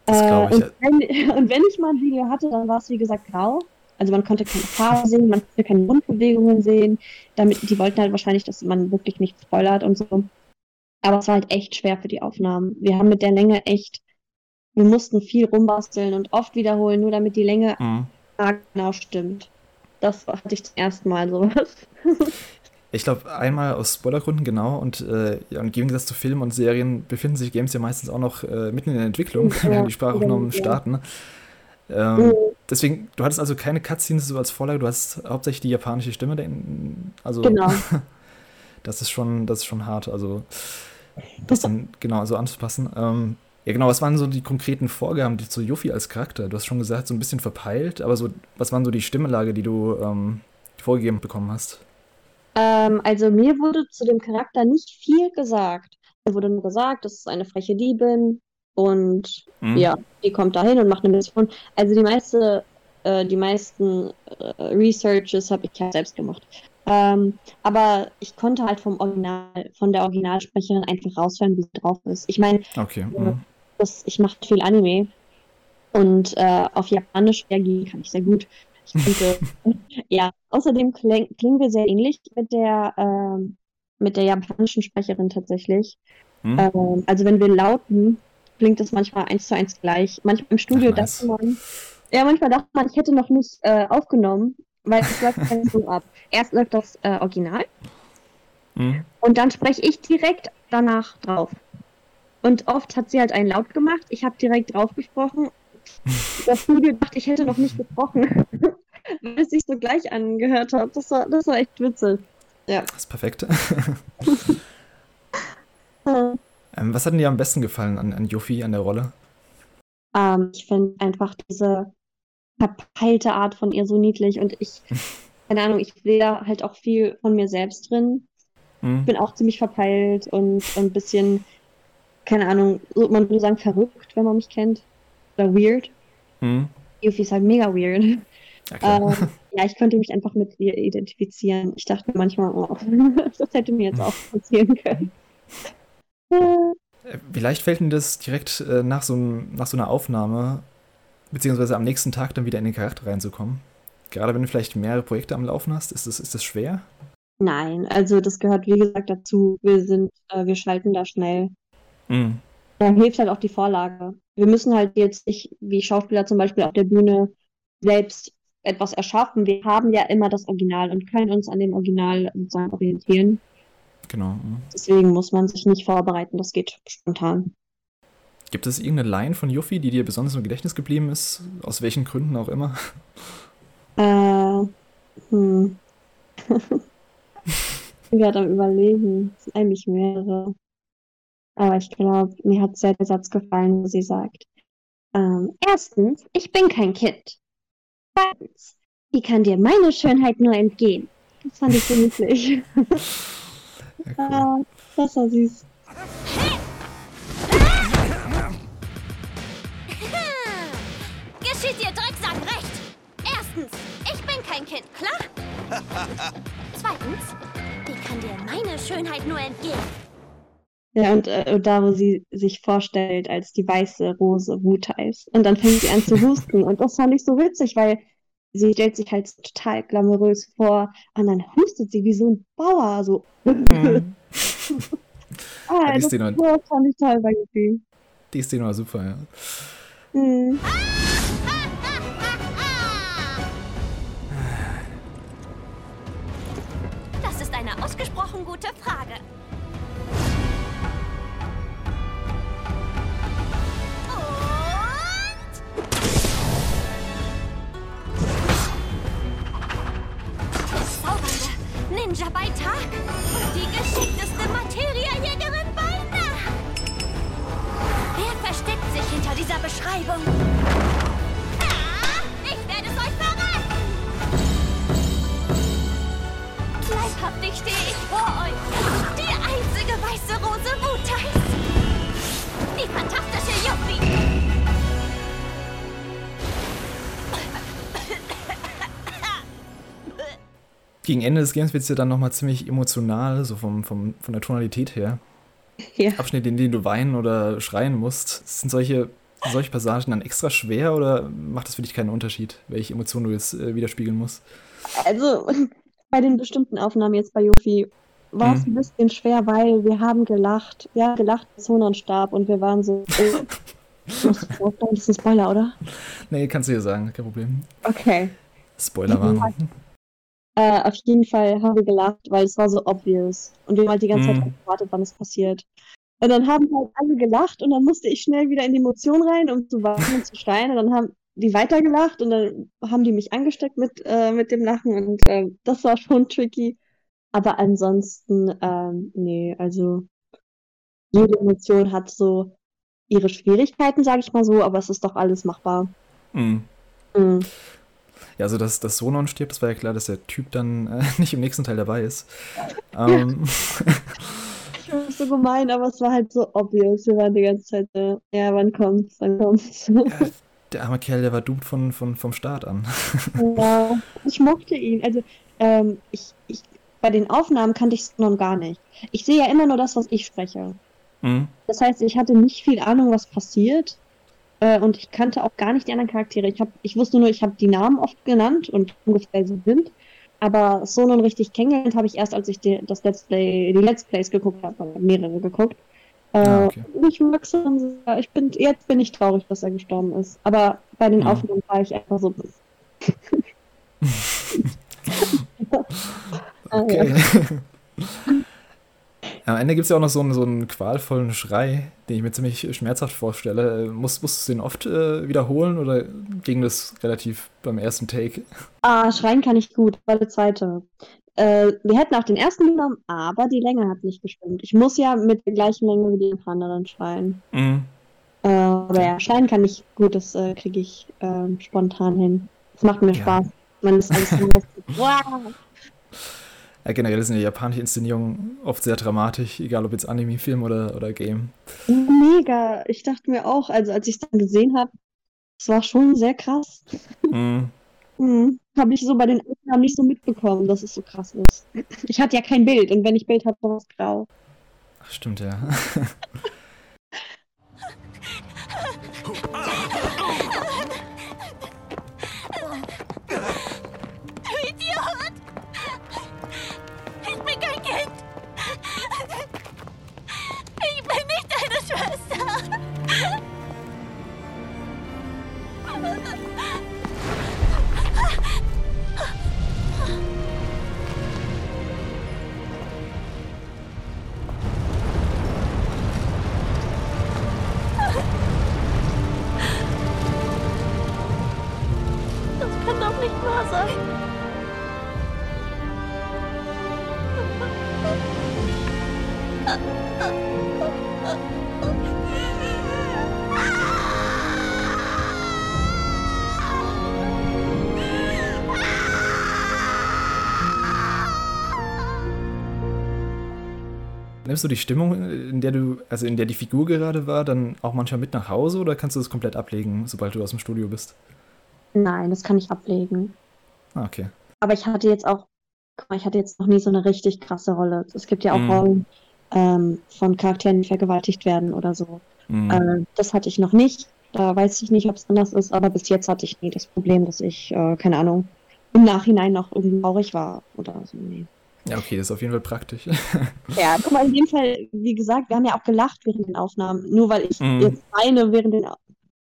Das ich, und, wenn, (laughs) und wenn ich mal ein Video hatte, dann war es wie gesagt grau. Also man konnte keine Farbe sehen, man konnte keine Mundbewegungen sehen. Damit, die wollten halt wahrscheinlich, dass man wirklich nicht spoilert und so. Aber es war halt echt schwer für die Aufnahmen. Wir haben mit der Länge echt, wir mussten viel rumbasteln und oft wiederholen, nur damit die Länge Hm. genau stimmt. Das hatte ich zum ersten Mal sowas. (laughs) Ich glaube, einmal aus Spoilergründen, genau. Und, äh, ja, und im Gegensatz zu Filmen und Serien befinden sich Games ja meistens auch noch äh, mitten in der Entwicklung, Ja, wenn die Sprachaufnahmen ja. starten. Ähm, Mhm. deswegen, du hattest also keine Cutscenes so als Vorlage, du hast hauptsächlich die japanische Stimme. den- Also, Genau. (laughs) das ist schon, das ist schon hart. Also, das dann genau so anzupassen. Ähm, ja, genau, was waren so die konkreten Vorgaben die zu Yuffie als Charakter? Du hast schon gesagt, so ein bisschen verpeilt, aber so, was waren so die Stimmlage, die du ähm, vorgegeben bekommen hast? Ähm, also mir wurde zu dem Charakter nicht viel gesagt. Mir wurde nur gesagt, das ist eine freche Diebin und Hm? ja, die kommt dahin und macht eine Mission. Also die meiste, äh, die meisten äh, Researches habe ich ja selbst gemacht. Ähm, aber ich konnte halt vom Original, von der Originalsprecherin einfach raushören, wie sie drauf ist. Ich meine, Okay. Ja. hm. das, ich mache viel Anime und äh, auf Japanisch reagieren kann ich sehr gut. Ich könnte, (laughs) ja, außerdem kling, klingen wir sehr ähnlich mit der, ähm, mit der japanischen Sprecherin tatsächlich. Hm? Ähm, also wenn wir lauten, klingt das manchmal eins zu eins gleich. Manchmal im Studio Ach, nice. dachte man, ja, manchmal dachte man, ich hätte noch nicht äh, aufgenommen, weil es läuft dann so ab. Erst läuft das äh, Original Hm? und dann spreche ich direkt danach drauf. Und oft hat sie halt einen laut gemacht. Ich habe direkt drauf gesprochen. (laughs) Das Studio dachte, ich hätte noch nicht gesprochen, (laughs) weil es sich so gleich angehört hat. Das war, das war echt witzig. Ja. Das ist perfekt. (laughs) (laughs) ähm, was hat denn dir am besten gefallen an, an Yuffie, an der Rolle? Ähm, ich finde einfach diese verpeilte Art von ihr so niedlich und ich, keine Ahnung, ich sehe da halt auch viel von mir selbst drin. Mhm. Ich bin auch ziemlich verpeilt und ein bisschen, keine Ahnung, so, man würde sagen verrückt, wenn man mich kennt. Oder weird. Mhm. Yuffie ist halt mega weird. Ja. Ähm, ja, ich konnte mich einfach mit ihr identifizieren. Ich dachte manchmal, oh, (laughs) das hätte mir jetzt auch (laughs) passieren können. Äh, Vielleicht fällt mir das direkt äh, nach, so nach so einer Aufnahme, beziehungsweise am nächsten Tag dann wieder in den Charakter reinzukommen. Gerade wenn du vielleicht mehrere Projekte am Laufen hast, ist das, ist das schwer? Nein, also das gehört wie gesagt dazu. Wir sind, äh, wir schalten da schnell. Mhm. Da hilft halt auch die Vorlage. Wir müssen halt jetzt nicht, wie Schauspieler zum Beispiel auf der Bühne, selbst etwas erschaffen. Wir haben ja immer das Original und können uns an dem Original orientieren. Genau. Deswegen muss man sich nicht vorbereiten. Das geht spontan. Gibt es irgendeine Line von Yuffie, die dir besonders im Gedächtnis geblieben ist? Aus welchen Gründen auch immer? Äh, hm. ich gerade am Überlegen. Es sind eigentlich mehrere. Aber ich glaube, mir hat sehr der Satz gefallen, wo sie sagt: ähm, Erstens, ich bin kein Kind. Zweitens, wie kann dir meine Schönheit nur entgehen? Das fand ich so niedlich. (laughs) Ja, cool. Ah, das war süß. Geschieht dir Drecksack recht. Erstens, ich bin kein Kind, klar? (laughs) Zweitens, wie kann dir meine Schönheit nur entgehen? Ja, und, äh, da, wo sie sich vorstellt als die weiße Rose Wutais. Und dann fängt sie an zu (laughs) husten. Und das fand ich so witzig, weil sie stellt sich halt total glamourös vor. Und dann hustet sie wie so ein Bauer. So. Mhm. (laughs) ah, Ja, die das, Szene- das fand ich toll bei Gefühl. Die Szene war super, ja. Mhm. Das ist eine ausgesprochen gute Frage. Ninja bei Tag Gegen Ende des Games wird es ja dann nochmal ziemlich emotional, so vom, vom, von der Tonalität her. Ja. Abschnitte, in denen du weinen oder schreien musst. Sind solche, solche Passagen dann extra schwer oder macht das für dich keinen Unterschied, welche Emotionen du jetzt äh, widerspiegeln musst? Also (laughs) bei den bestimmten Aufnahmen jetzt bei Yuffie war es Mhm. ein bisschen schwer, weil wir haben gelacht. Ja, gelacht, bis Honan starb und wir waren so. Oh, (laughs) das ist ein Spoiler, oder? Nee, kannst du dir sagen, kein Problem. Okay. Spoilerwarnung. Äh, auf jeden Fall haben wir gelacht, weil es war so obvious. Und wir haben halt die ganze Mhm. Zeit gewartet, wann es passiert. Und dann haben halt alle gelacht und dann musste ich schnell wieder in die Emotion rein, um zu warten und zu schreien. Und dann haben die weitergelacht und dann haben die mich angesteckt mit, äh, mit dem Lachen und äh, das war schon tricky. Aber ansonsten, ähm, nee, also jede Emotion hat so ihre Schwierigkeiten, sage ich mal so, aber es ist doch alles machbar. Mhm. Mhm. Ja, also dass, dass Sonon stirbt, das war ja klar, dass der Typ dann äh, (laughs) nicht im nächsten Teil dabei ist. Ähm, (laughs) Ich war so gemein, aber es war halt so obvious. Wir waren die ganze Zeit so, ja, wann kommt's, wann kommt's. ja, (laughs) der arme Kerl, der war doomed von, von, vom Start an. Ja, ich mochte ihn. Also, ähm, ich, ich, bei den Aufnahmen kannte ich es noch gar nicht. Ich sehe ja immer nur das, was ich spreche. Mhm. Das heißt, ich hatte nicht viel Ahnung, was passiert. Äh, und ich kannte auch gar nicht die anderen Charaktere. Ich, hab, ich wusste nur, ich habe die Namen oft genannt und ungefähr so sind. Aber so nun richtig kennengelernt habe ich erst, als ich die, das Let's Play, die Let's Plays geguckt habe, oder mehrere geguckt. Äh, Ah, okay. Ich mag so, ich bin, jetzt bin ich traurig, dass er gestorben ist. Aber bei den Mhm. Aufnahmen war ich einfach so. (laughs) (laughs) (laughs) Ah. Okay. Am Ende gibt es ja auch noch so einen, so einen qualvollen Schrei, den ich mir ziemlich schmerzhaft vorstelle. Äh, Musst, musstest du den oft äh, wiederholen oder ging das relativ beim ersten Take? Ah, schreien kann ich gut, war der zweite. Äh, wir hätten auch den ersten genommen, aber die Länge hat nicht gestimmt. Ich muss ja mit der gleichen Länge wie die anderen schreien. Mhm. Äh, aber ja, schreien kann ich gut, das äh, kriege ich ähm, spontan hin. Das macht mir Ja. Spaß. Man ist alles so, (laughs) wow. Ja, generell sind die japanische Inszenierungen oft sehr dramatisch, egal ob jetzt Anime, Film oder, oder Game. Mega. Ich dachte mir auch, also als ich es dann gesehen habe, es war schon sehr krass. Mhm. Hm. Habe ich so bei den Aufnahmen nicht so mitbekommen, dass es so krass ist. Ich hatte ja kein Bild und wenn ich Bild hatte, war es grau. Ach, stimmt, ja. (laughs) Nimmst du die Stimmung, in der du, also in der die Figur gerade war, dann auch manchmal mit nach Hause oder kannst du das komplett ablegen, sobald du aus dem Studio bist? Nein, das kann ich ablegen. Ah, okay. Aber ich hatte jetzt auch, guck mal, ich hatte jetzt noch nie so eine richtig krasse Rolle. Es gibt ja auch Mhm. Rollen ähm, von Charakteren, die vergewaltigt werden oder so. Mhm. Äh, das hatte ich noch nicht. Da weiß ich nicht, ob es anders ist, aber bis jetzt hatte ich nie das Problem, dass ich, äh, keine Ahnung, im Nachhinein noch irgendwie traurig war oder so. Nee. Ja, okay, das ist auf jeden Fall praktisch. (laughs) Ja, guck mal, in dem Fall, wie gesagt, wir haben ja auch gelacht während den Aufnahmen. Nur weil ich Mhm. jetzt weine, während, den,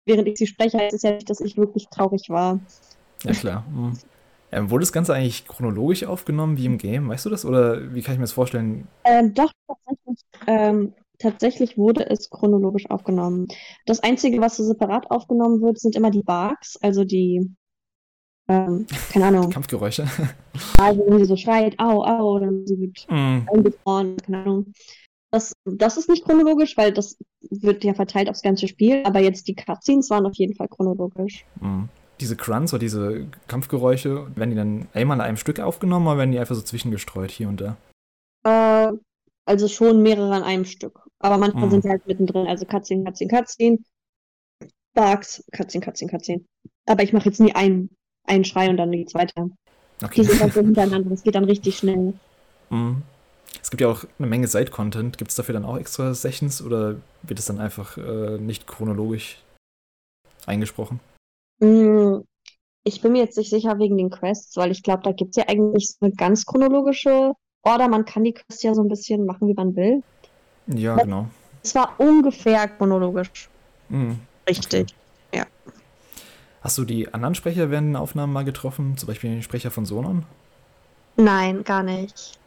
während ich sie spreche, heißt es ja nicht, dass ich wirklich traurig war. ja, klar. Mhm. Ähm, wurde das Ganze eigentlich chronologisch aufgenommen wie im Game? Weißt du das? Oder wie kann ich mir das vorstellen? Ähm, doch, tatsächlich, ähm, tatsächlich wurde es chronologisch aufgenommen. Das Einzige, was so separat aufgenommen wird, sind immer die Barks, also die, ähm, keine Ahnung, Kampfgeräusche? (laughs) also wenn sie so schreit, au, au, dann sie wird Mhm. eingefroren, keine Ahnung. Das, das ist nicht chronologisch, weil das wird ja verteilt aufs ganze Spiel, aber jetzt die Cutscenes waren auf jeden Fall chronologisch. Mhm. Diese Grunts oder diese Kampfgeräusche, werden die dann einmal an einem Stück aufgenommen oder werden die einfach so zwischengestreut hier und da? Äh, also schon mehrere an einem Stück. Aber manchmal Mhm. sind sie halt mittendrin. Also Cutscene, Cutscene, Cutscene. Barks, Cutscene, Cutscene, Cutscene. Aber ich mache jetzt nie einen, einen Schrei und dann geht's weiter. Die Okay. sind halt so (laughs) hintereinander. Das geht dann richtig schnell. Mhm. Es gibt ja auch eine Menge Side-Content. Gibt es dafür dann auch extra Sessions oder wird es dann einfach äh, nicht chronologisch eingesprochen? Mm, Ich bin mir jetzt nicht sicher wegen den Quests, weil ich glaube, da gibt's ja eigentlich so eine ganz chronologische Order. Man kann die Quests ja so ein bisschen machen, wie man will. Ja, Ja. genau. Es war ungefähr chronologisch. Mhm. Richtig. Hast du die anderen Sprecher während den Aufnahmen mal getroffen? Zum Beispiel den Sprecher von Sonon? Nein, gar nicht.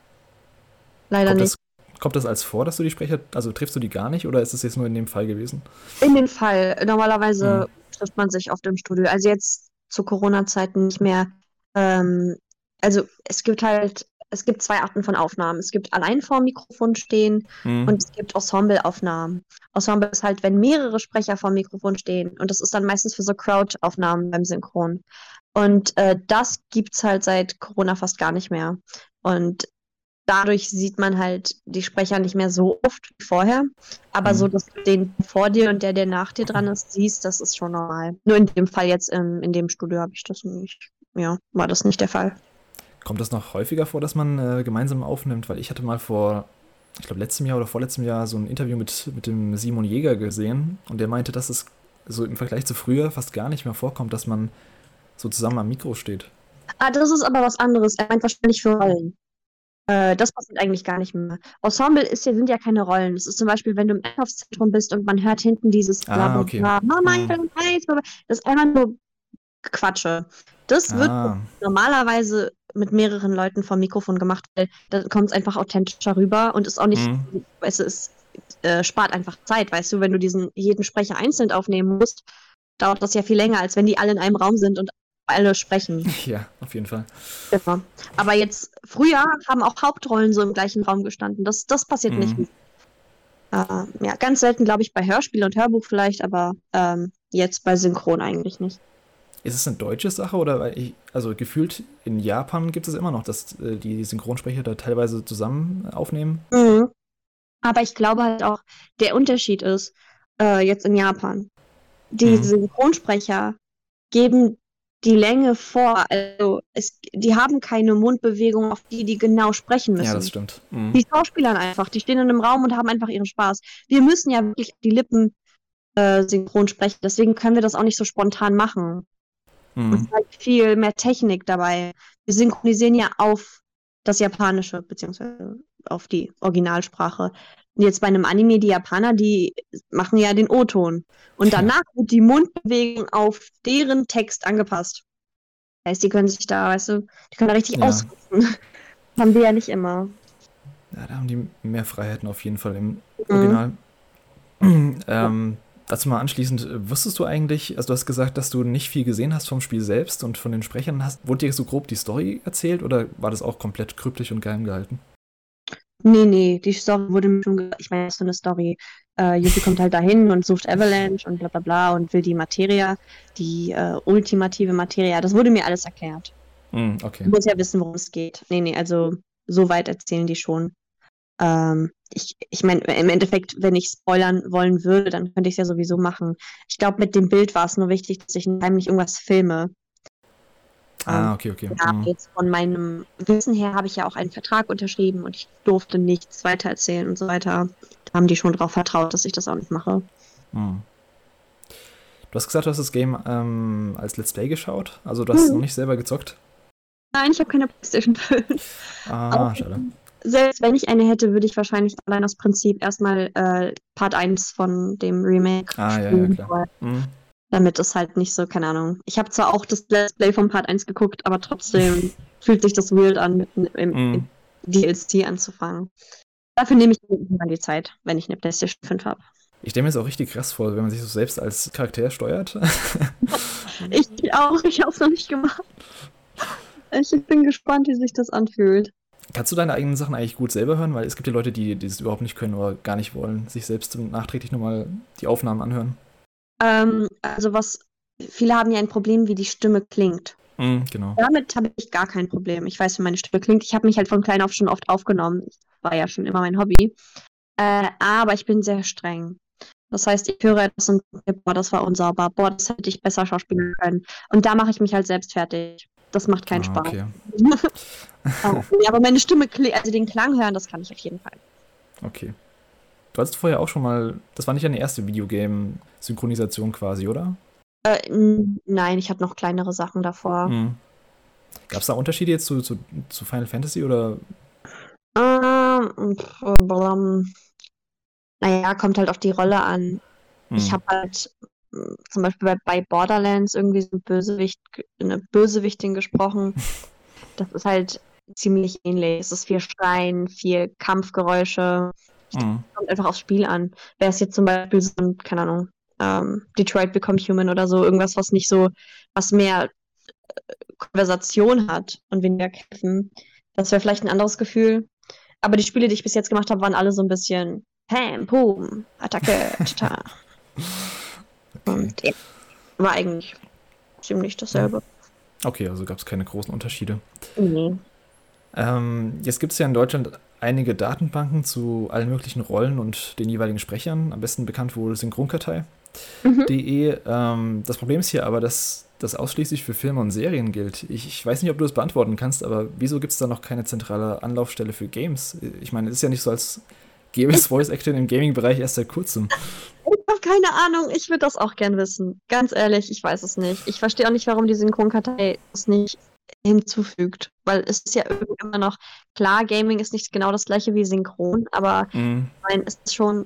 Leider Kommt nicht. das, kommt das als vor, dass du die Sprecher, also triffst du die gar nicht oder ist es jetzt nur in dem Fall gewesen? In dem Fall. Normalerweise Mhm. trifft man sich oft im Studio. Also jetzt zu Corona-Zeiten nicht mehr. Ähm, also es gibt halt, es gibt zwei Arten von Aufnahmen. Es gibt allein vor dem Mikrofon stehen Mhm. und es gibt Ensemble-Aufnahmen. Ensemble ist halt, wenn mehrere Sprecher vor dem Mikrofon stehen. Und das ist dann meistens für so Crowd-Aufnahmen beim Synchron. Und äh, das gibt's halt seit Corona fast gar nicht mehr. Und dadurch sieht man halt die Sprecher nicht mehr so oft wie vorher. Aber Mhm. so, dass du den vor dir und der, der nach dir dran ist, siehst, das ist schon normal. Nur in dem Fall jetzt im, in dem Studio habe ich das nicht. Ja, war das nicht der Fall. Kommt das noch häufiger vor, dass man äh, gemeinsam aufnimmt? Weil ich hatte mal vor, ich glaube, letztem Jahr oder vorletztem Jahr so ein Interview mit, mit dem Simon Jäger gesehen und der meinte, dass es so im Vergleich zu früher fast gar nicht mehr vorkommt, dass man so zusammen am Mikro steht. Ah, das ist aber was anderes. Er meint wahrscheinlich für Rollen. Äh, das passiert eigentlich gar nicht mehr. Ensemble ist ja, sind ja keine Rollen. Das ist zum Beispiel, wenn du im Einkaufszentrum bist und man hört hinten dieses Ah, bla, bla, okay. bla, Eis, bla, bla. Das ist einfach nur Quatsche. Das wird Ah, normalerweise mit mehreren Leuten vom Mikrofon gemacht, weil dann kommt es einfach authentischer rüber und ist auch nicht, Mhm. es äh, spart einfach Zeit, weißt du, wenn du diesen jeden Sprecher einzeln aufnehmen musst, dauert das ja viel länger, als wenn die alle in einem Raum sind und alle sprechen. (laughs) ja, auf jeden Fall. Genau. Aber jetzt, früher haben auch Hauptrollen so im gleichen Raum gestanden. Das, das passiert Mhm. nicht. Äh, ja, ganz selten, glaube ich, bei Hörspiel und Hörbuch vielleicht, aber ähm, jetzt bei Synchron eigentlich nicht. Ist es eine deutsche Sache oder ich, also gefühlt in Japan gibt es immer noch, dass äh, die Synchronsprecher da teilweise zusammen aufnehmen? Mhm. Aber ich glaube halt auch, der Unterschied ist, äh, jetzt in Japan, die Mhm. Synchronsprecher geben die Länge vor. Also es, die haben keine Mundbewegung, auf die die genau sprechen müssen. Ja, das stimmt. Mhm. Die Schauspielern einfach, die stehen in einem Raum und haben einfach ihren Spaß. Wir müssen ja wirklich die Lippen äh, synchron sprechen, deswegen können wir das auch nicht so spontan machen. Und es Mhm. ist halt viel mehr Technik dabei. Wir synchronisieren ja auf das Japanische, beziehungsweise auf die Originalsprache. Und jetzt bei einem Anime, die Japaner, die machen ja den O-Ton. Und danach wird die Mundbewegung auf deren Text angepasst. Heißt, die können sich da, weißt du, die können da richtig Ja. ausrufen. (laughs) Haben wir ja nicht immer. Ja, da haben die mehr Freiheiten auf jeden Fall im Mhm. Original. (clears throat) ähm, dazu mal anschließend, äh, wusstest du eigentlich, also du hast gesagt, dass du nicht viel gesehen hast vom Spiel selbst und von den Sprechern hast, wurde dir so grob die Story erzählt oder war das auch komplett kryptisch und geheim gehalten? Nee, nee, die Story wurde mir schon, ge ich meine, das ist so eine Story. Äh, Yuffie kommt halt dahin und sucht Avalanche und bla bla bla und will die Materia, die äh, ultimative Materia. Das wurde mir alles erklärt. Du okay. musst ja wissen, worum es geht. Nee, nee, also so weit erzählen die schon. Ähm, ich ich meine, im Endeffekt, wenn ich spoilern wollen würde, dann könnte ich es ja sowieso machen. Ich glaube, mit dem Bild war es nur wichtig, dass ich heimlich irgendwas filme. Ah, okay, okay. Ja, Mhm. jetzt von meinem Wissen her habe ich ja auch einen Vertrag unterschrieben und ich durfte nichts weitererzählen und so weiter. Da haben die schon darauf vertraut, dass ich das auch nicht mache. Mhm. Du hast gesagt, du hast das Game ähm, als Let's Play geschaut, also du hast es Mhm. noch nicht selber gezockt. Nein, ich habe keine PlayStation 5. Ah, (laughs) schade. Selbst wenn ich eine hätte, würde ich wahrscheinlich allein aus Prinzip erstmal äh, Part 1 von dem Remake Ah, ja, ja, spielen klar. wollen, Mhm. damit es halt nicht so, keine Ahnung. Ich habe zwar auch das Let's Play von Part 1 geguckt, aber trotzdem (laughs) fühlt sich das weird an, mit im, im Mhm. DLC anzufangen. Dafür nehme ich mir irgendwann die Zeit, wenn ich eine PlayStation 5 habe. Ich stelle mir es auch richtig krass vor, wenn man sich so selbst als Charakter steuert. (laughs) Ich auch, ich habe es noch nicht gemacht. Ich bin gespannt, wie sich das anfühlt. Kannst du deine eigenen Sachen eigentlich gut selber hören? Weil es gibt ja Leute, die die das überhaupt nicht können oder gar nicht wollen, sich selbst nachträglich nochmal die Aufnahmen anhören. Ähm, also was, viele haben ja ein Problem, wie die Stimme klingt. Mhm, genau. Damit habe ich gar kein Problem. Ich weiß, wie meine Stimme klingt. Ich habe mich halt von klein auf schon oft aufgenommen. Das war ja schon immer mein Hobby. Äh, aber ich bin sehr streng. Das heißt, ich höre etwas und denke, boah, das war unsauber. Boah, das hätte ich besser schauspielen können. Und da mache ich mich halt selbst fertig. Das macht keinen ah, Spaß. Okay. (laughs) Oh, nee, aber meine Stimme, also den Klang hören, das kann ich auf jeden Fall. okay. Du hattest vorher auch schon mal, das war nicht deine erste Videogame-Synchronisation quasi, oder? Äh, nein, ich habe noch kleinere Sachen davor. Mhm. Gab es da Unterschiede jetzt zu, zu, zu Final Fantasy oder? Ähm, blam. naja, kommt halt auf die Rolle an. Ich Mhm. habe halt zum Beispiel bei, bei Borderlands irgendwie so ein Bösewicht, eine Bösewichtin gesprochen. (laughs) Das ist halt ziemlich ähnlich. Es ist viel Schreien, viel Kampfgeräusche. Mhm. Kommt einfach aufs Spiel an. Wäre es jetzt zum Beispiel so ein, keine Ahnung, ähm, Detroit Become Human oder so, irgendwas, was nicht so, was mehr äh, Konversation hat und weniger Kämpfen, das wäre vielleicht ein anderes Gefühl. Aber die Spiele, die ich bis jetzt gemacht habe, waren alle so ein bisschen Pam, Pum, Attacke, (laughs) Tata. Und ja, war eigentlich ziemlich dasselbe. okay, also gab es keine großen Unterschiede. Nee. Ähm, jetzt gibt es ja in Deutschland einige Datenbanken zu allen möglichen Rollen und den jeweiligen Sprechern, am besten bekannt wohl synchronkartei.de. Mhm. Ähm, das Problem ist hier aber, dass das ausschließlich für Filme und Serien gilt. Ich, ich weiß nicht, ob du das beantworten kannst, aber wieso gibt es da noch keine zentrale Anlaufstelle für Games? Ich meine, es ist ja nicht so, als gäbe es Voice Acting im Gaming-Bereich erst seit kurzem. Ich habe keine Ahnung, ich würde das auch gern wissen. Ganz ehrlich, ich weiß es nicht. Ich verstehe auch nicht, warum die Synchronkartei es nicht hinzufügt. Weil es ist ja irgendwie immer noch, klar, Gaming ist nicht genau das gleiche wie Synchron, aber Mhm. nein, es ist schon,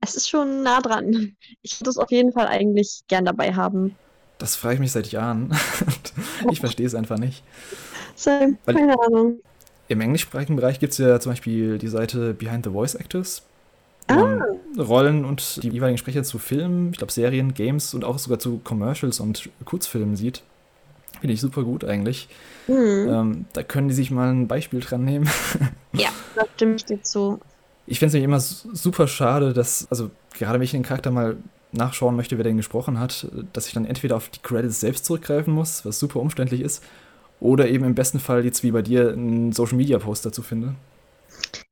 es ist schon nah dran. Ich würde es auf jeden Fall eigentlich gern dabei haben. Das frage ich mich seit Jahren. (laughs) ich verstehe es einfach nicht. Weil- keine Ahnung. Im englischsprachigen Bereich gibt es ja zum Beispiel die Seite Behind the Voice Actors. Ah. Rollen und die jeweiligen Sprecher zu Filmen, ich glaube Serien, Games und auch sogar zu Commercials und Kurzfilmen sieht. Finde ich super gut eigentlich. Hm. Ähm, da können die sich mal ein Beispiel dran nehmen. (laughs) Ja, da stimme ich dir zu. Ich finde es nämlich immer su- super schade, dass, also gerade wenn ich den Charakter mal nachschauen möchte, wer denn gesprochen hat, dass ich dann entweder auf die Credits selbst zurückgreifen muss, was super umständlich ist, oder eben im besten Fall jetzt wie bei dir einen Social Media Post dazu finde.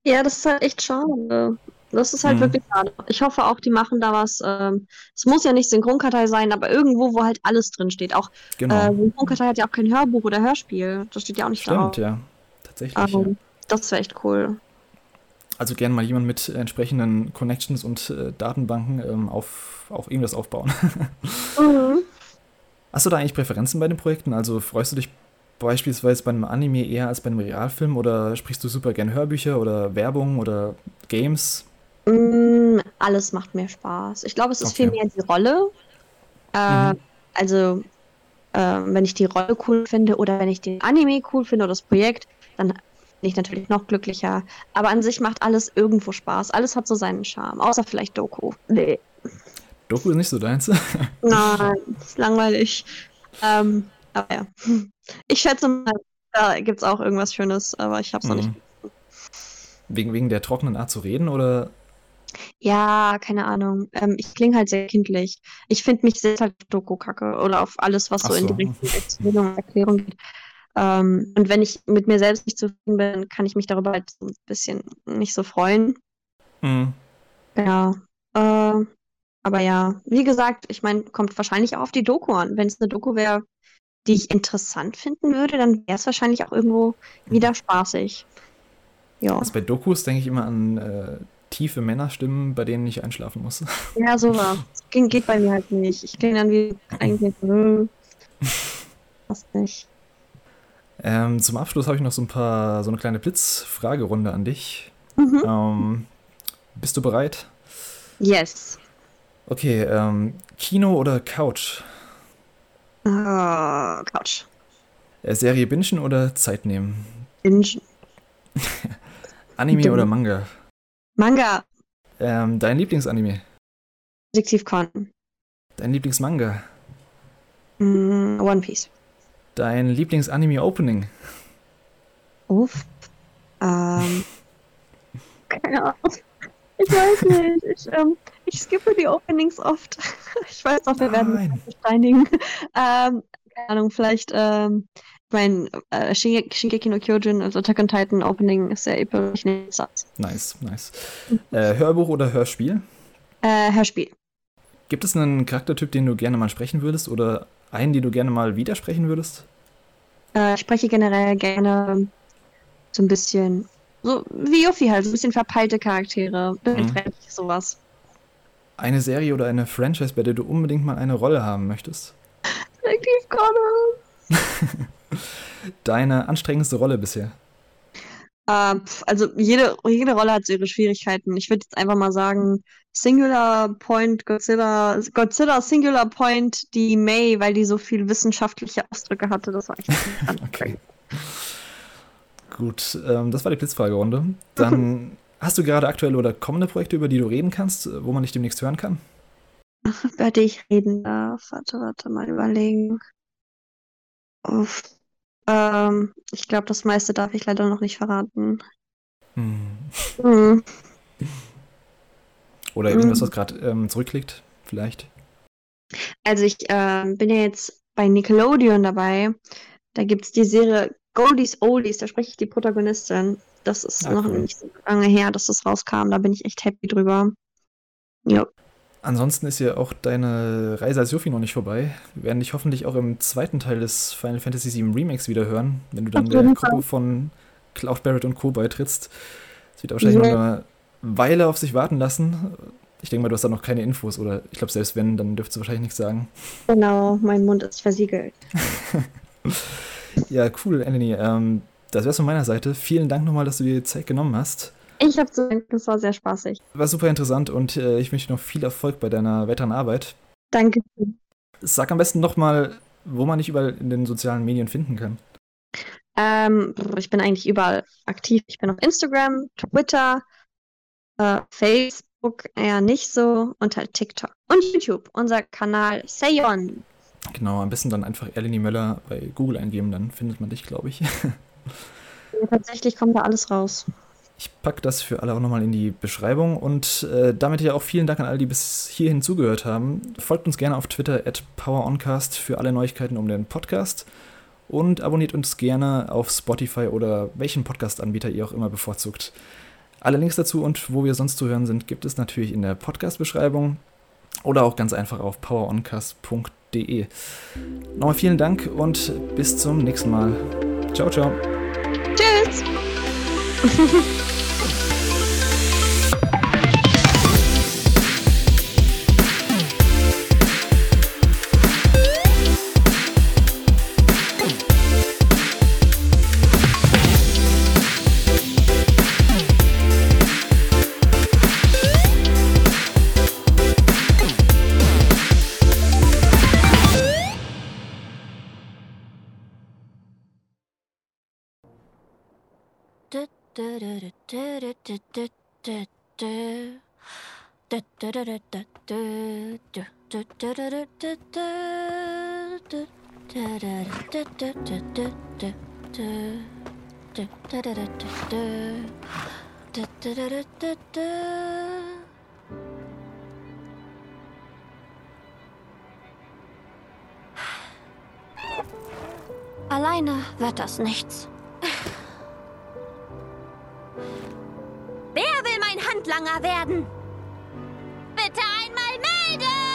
Ja, das ist halt echt schade. Das ist halt Mhm. wirklich schade. Ich hoffe auch, die machen da was. Ähm, es muss ja nicht Synchronkartei sein, aber irgendwo, wo halt alles drin steht. Auch Genau. äh, Synchronkartei hat ja auch kein Hörbuch oder Hörspiel. Das steht ja auch nicht drauf. Stimmt, ja. Tatsächlich. ja. Ähm, das wäre echt cool. Also gerne mal jemand mit entsprechenden Connections und äh, Datenbanken ähm, auf, auf irgendwas aufbauen. (laughs) Mhm. Hast du da eigentlich Präferenzen bei den Projekten? Also freust du dich beispielsweise bei einem Anime eher als bei einem Realfilm oder sprichst du super gern Hörbücher oder Werbung oder Games? Mm, alles macht mir Spaß. Ich glaube, es ist Okay. viel mehr die Rolle. Äh, Mhm. Also, äh, wenn ich die Rolle cool finde oder wenn ich den Anime cool finde oder das Projekt, dann bin ich natürlich noch glücklicher. Aber an sich macht alles irgendwo Spaß. Alles hat so seinen Charme. Außer vielleicht Doku. Nee. Doku ist nicht so deins. (laughs) Nein, ist langweilig. Ähm, aber ja. Ich schätze mal, da gibt es auch irgendwas Schönes, aber ich habe es noch nicht. Mhm. wegen, wegen der trockenen Art zu reden oder? Ja, keine Ahnung. Ähm, ich klinge halt sehr kindlich. Ich finde mich selbst halt Doku kacke oder auf alles, was Ach so in die so. Richtung Erzählung und Erklärung geht. Ähm, und wenn ich mit mir selbst nicht zufrieden bin, kann ich mich darüber halt so ein bisschen nicht so freuen. Mhm. Ja. Äh, aber ja, wie gesagt, ich meine, kommt wahrscheinlich auch auf die Doku an. Wenn es eine Doku wäre, die ich interessant finden würde, dann wäre es wahrscheinlich auch irgendwo wieder spaßig. Ja, Also bei Dokus denke ich immer an äh, tiefe Männerstimmen, bei denen ich einschlafen muss. (laughs) ja, sowas. Ging, geht bei mir halt nicht. Ich klinge dann wie eigentlich, hm, was nicht. Ähm, zum Abschluss habe ich noch so ein paar, so eine kleine Blitzfragerunde an dich. Mhm. Ähm, bist du bereit? Yes. Okay, ähm, Kino oder Couch? Ah, Couch. Äh, Serie bingen oder Zeit nehmen? Binge. (laughs) Anime oder Manga? Manga. Ähm, dein Lieblingsanime? Detektivcon. Dein Lieblingsmanga? Mm, One Piece. Dein Lieblingsanime-Opening? Uff. Ähm. (laughs) Keine Ahnung. Ich weiß nicht. Ich, ähm, ich skippe die Openings oft. (laughs) Ich weiß auch, wir werden Nein. mich besteinigen. Ähm, keine Ahnung, vielleicht, ähm, ich mein, äh, Shinge- Shingeki no Kyojin, also Attack on Titan Opening ist sehr episch. Nice, nice. Äh, Hörbuch oder Hörspiel? Äh, Hörspiel. Gibt es einen Charaktertyp, den du gerne mal sprechen würdest oder einen, den du gerne mal widersprechen würdest? Äh, ich spreche generell gerne so ein bisschen, so wie Yuffie halt, so ein bisschen verpeilte Charaktere, Mhm. sowas. Eine Serie oder eine Franchise, bei der du unbedingt mal eine Rolle haben möchtest? (laughs) Detektiv Conan. (laughs) Deine anstrengendste Rolle bisher? Pf, also jede, jede Rolle hat so ihre Schwierigkeiten. Ich würde jetzt einfach mal sagen, Singular Point, Godzilla, Godzilla Singular Point, die May, weil die so viel wissenschaftliche Ausdrücke hatte. Das war echt. (laughs) Okay. Gut, ähm, das war die Blitzfragerunde. Dann hast du gerade aktuelle oder kommende Projekte, über die du reden kannst, äh, wo man dich demnächst hören kann? Über die ich reden darf. Warte, warte, mal überlegen. Uff. Ähm, ich glaube, das meiste darf ich leider noch nicht verraten. Hm. Hm. Oder irgendwas, Mhm. was gerade ähm, zurückliegt, vielleicht? Also ich ähm, bin ja jetzt bei Nickelodeon dabei. Da gibt es die Serie Goldies Oldies, da spreche ich die Protagonistin. Das ist Ah, noch cool. nicht so lange her, dass das rauskam. Da bin ich echt happy drüber. Ja. Ansonsten ist ja auch deine Reise als Yuffie noch nicht vorbei. Wir werden dich hoffentlich auch im zweiten Teil des Final Fantasy VII Remakes wieder hören, wenn du dann der Gruppe von Cloud Barrett und Co. beitrittst. Das wird wahrscheinlich Ja. noch eine Weile auf sich warten lassen. Ich denke mal, du hast da noch keine Infos oder ich glaube, selbst wenn, dann dürftest du wahrscheinlich nichts sagen. Genau, mein Mund ist versiegelt. (laughs) Ja, cool, Eleni. Ähm, das wär's von meiner Seite. Vielen Dank nochmal, dass du dir die Zeit genommen hast. Ich habe zu danken, es war sehr spaßig. War super interessant und äh, ich wünsche dir noch viel Erfolg bei deiner weiteren Arbeit. Danke. Sag am besten nochmal, wo man dich überall in den sozialen Medien finden kann. Ähm, ich bin eigentlich überall aktiv. Ich bin auf Instagram, Twitter, äh, Facebook eher nicht so und halt TikTok und YouTube. Unser Kanal Sayon. Genau, am besten dann einfach Eleni Möller bei Google eingeben, dann findet man dich, glaube ich. (laughs) Ja, tatsächlich kommt da alles raus. Ich packe das für alle auch nochmal in die Beschreibung und äh, damit ja auch vielen Dank an alle, die bis hierhin zugehört haben. Folgt uns gerne auf Twitter at PowerOncast für alle Neuigkeiten um den Podcast und abonniert uns gerne auf Spotify oder welchen Podcast-Anbieter ihr auch immer bevorzugt. Alle Links dazu und wo wir sonst zu hören sind, gibt es natürlich in der Podcast-Beschreibung oder auch ganz einfach auf poweroncast.de. Nochmal vielen Dank und bis zum nächsten Mal. Ciao, ciao. Tschüss. (laughs) Alleine wird das nichts. Wer will mein Handlanger werden? Bitte einmal mehr!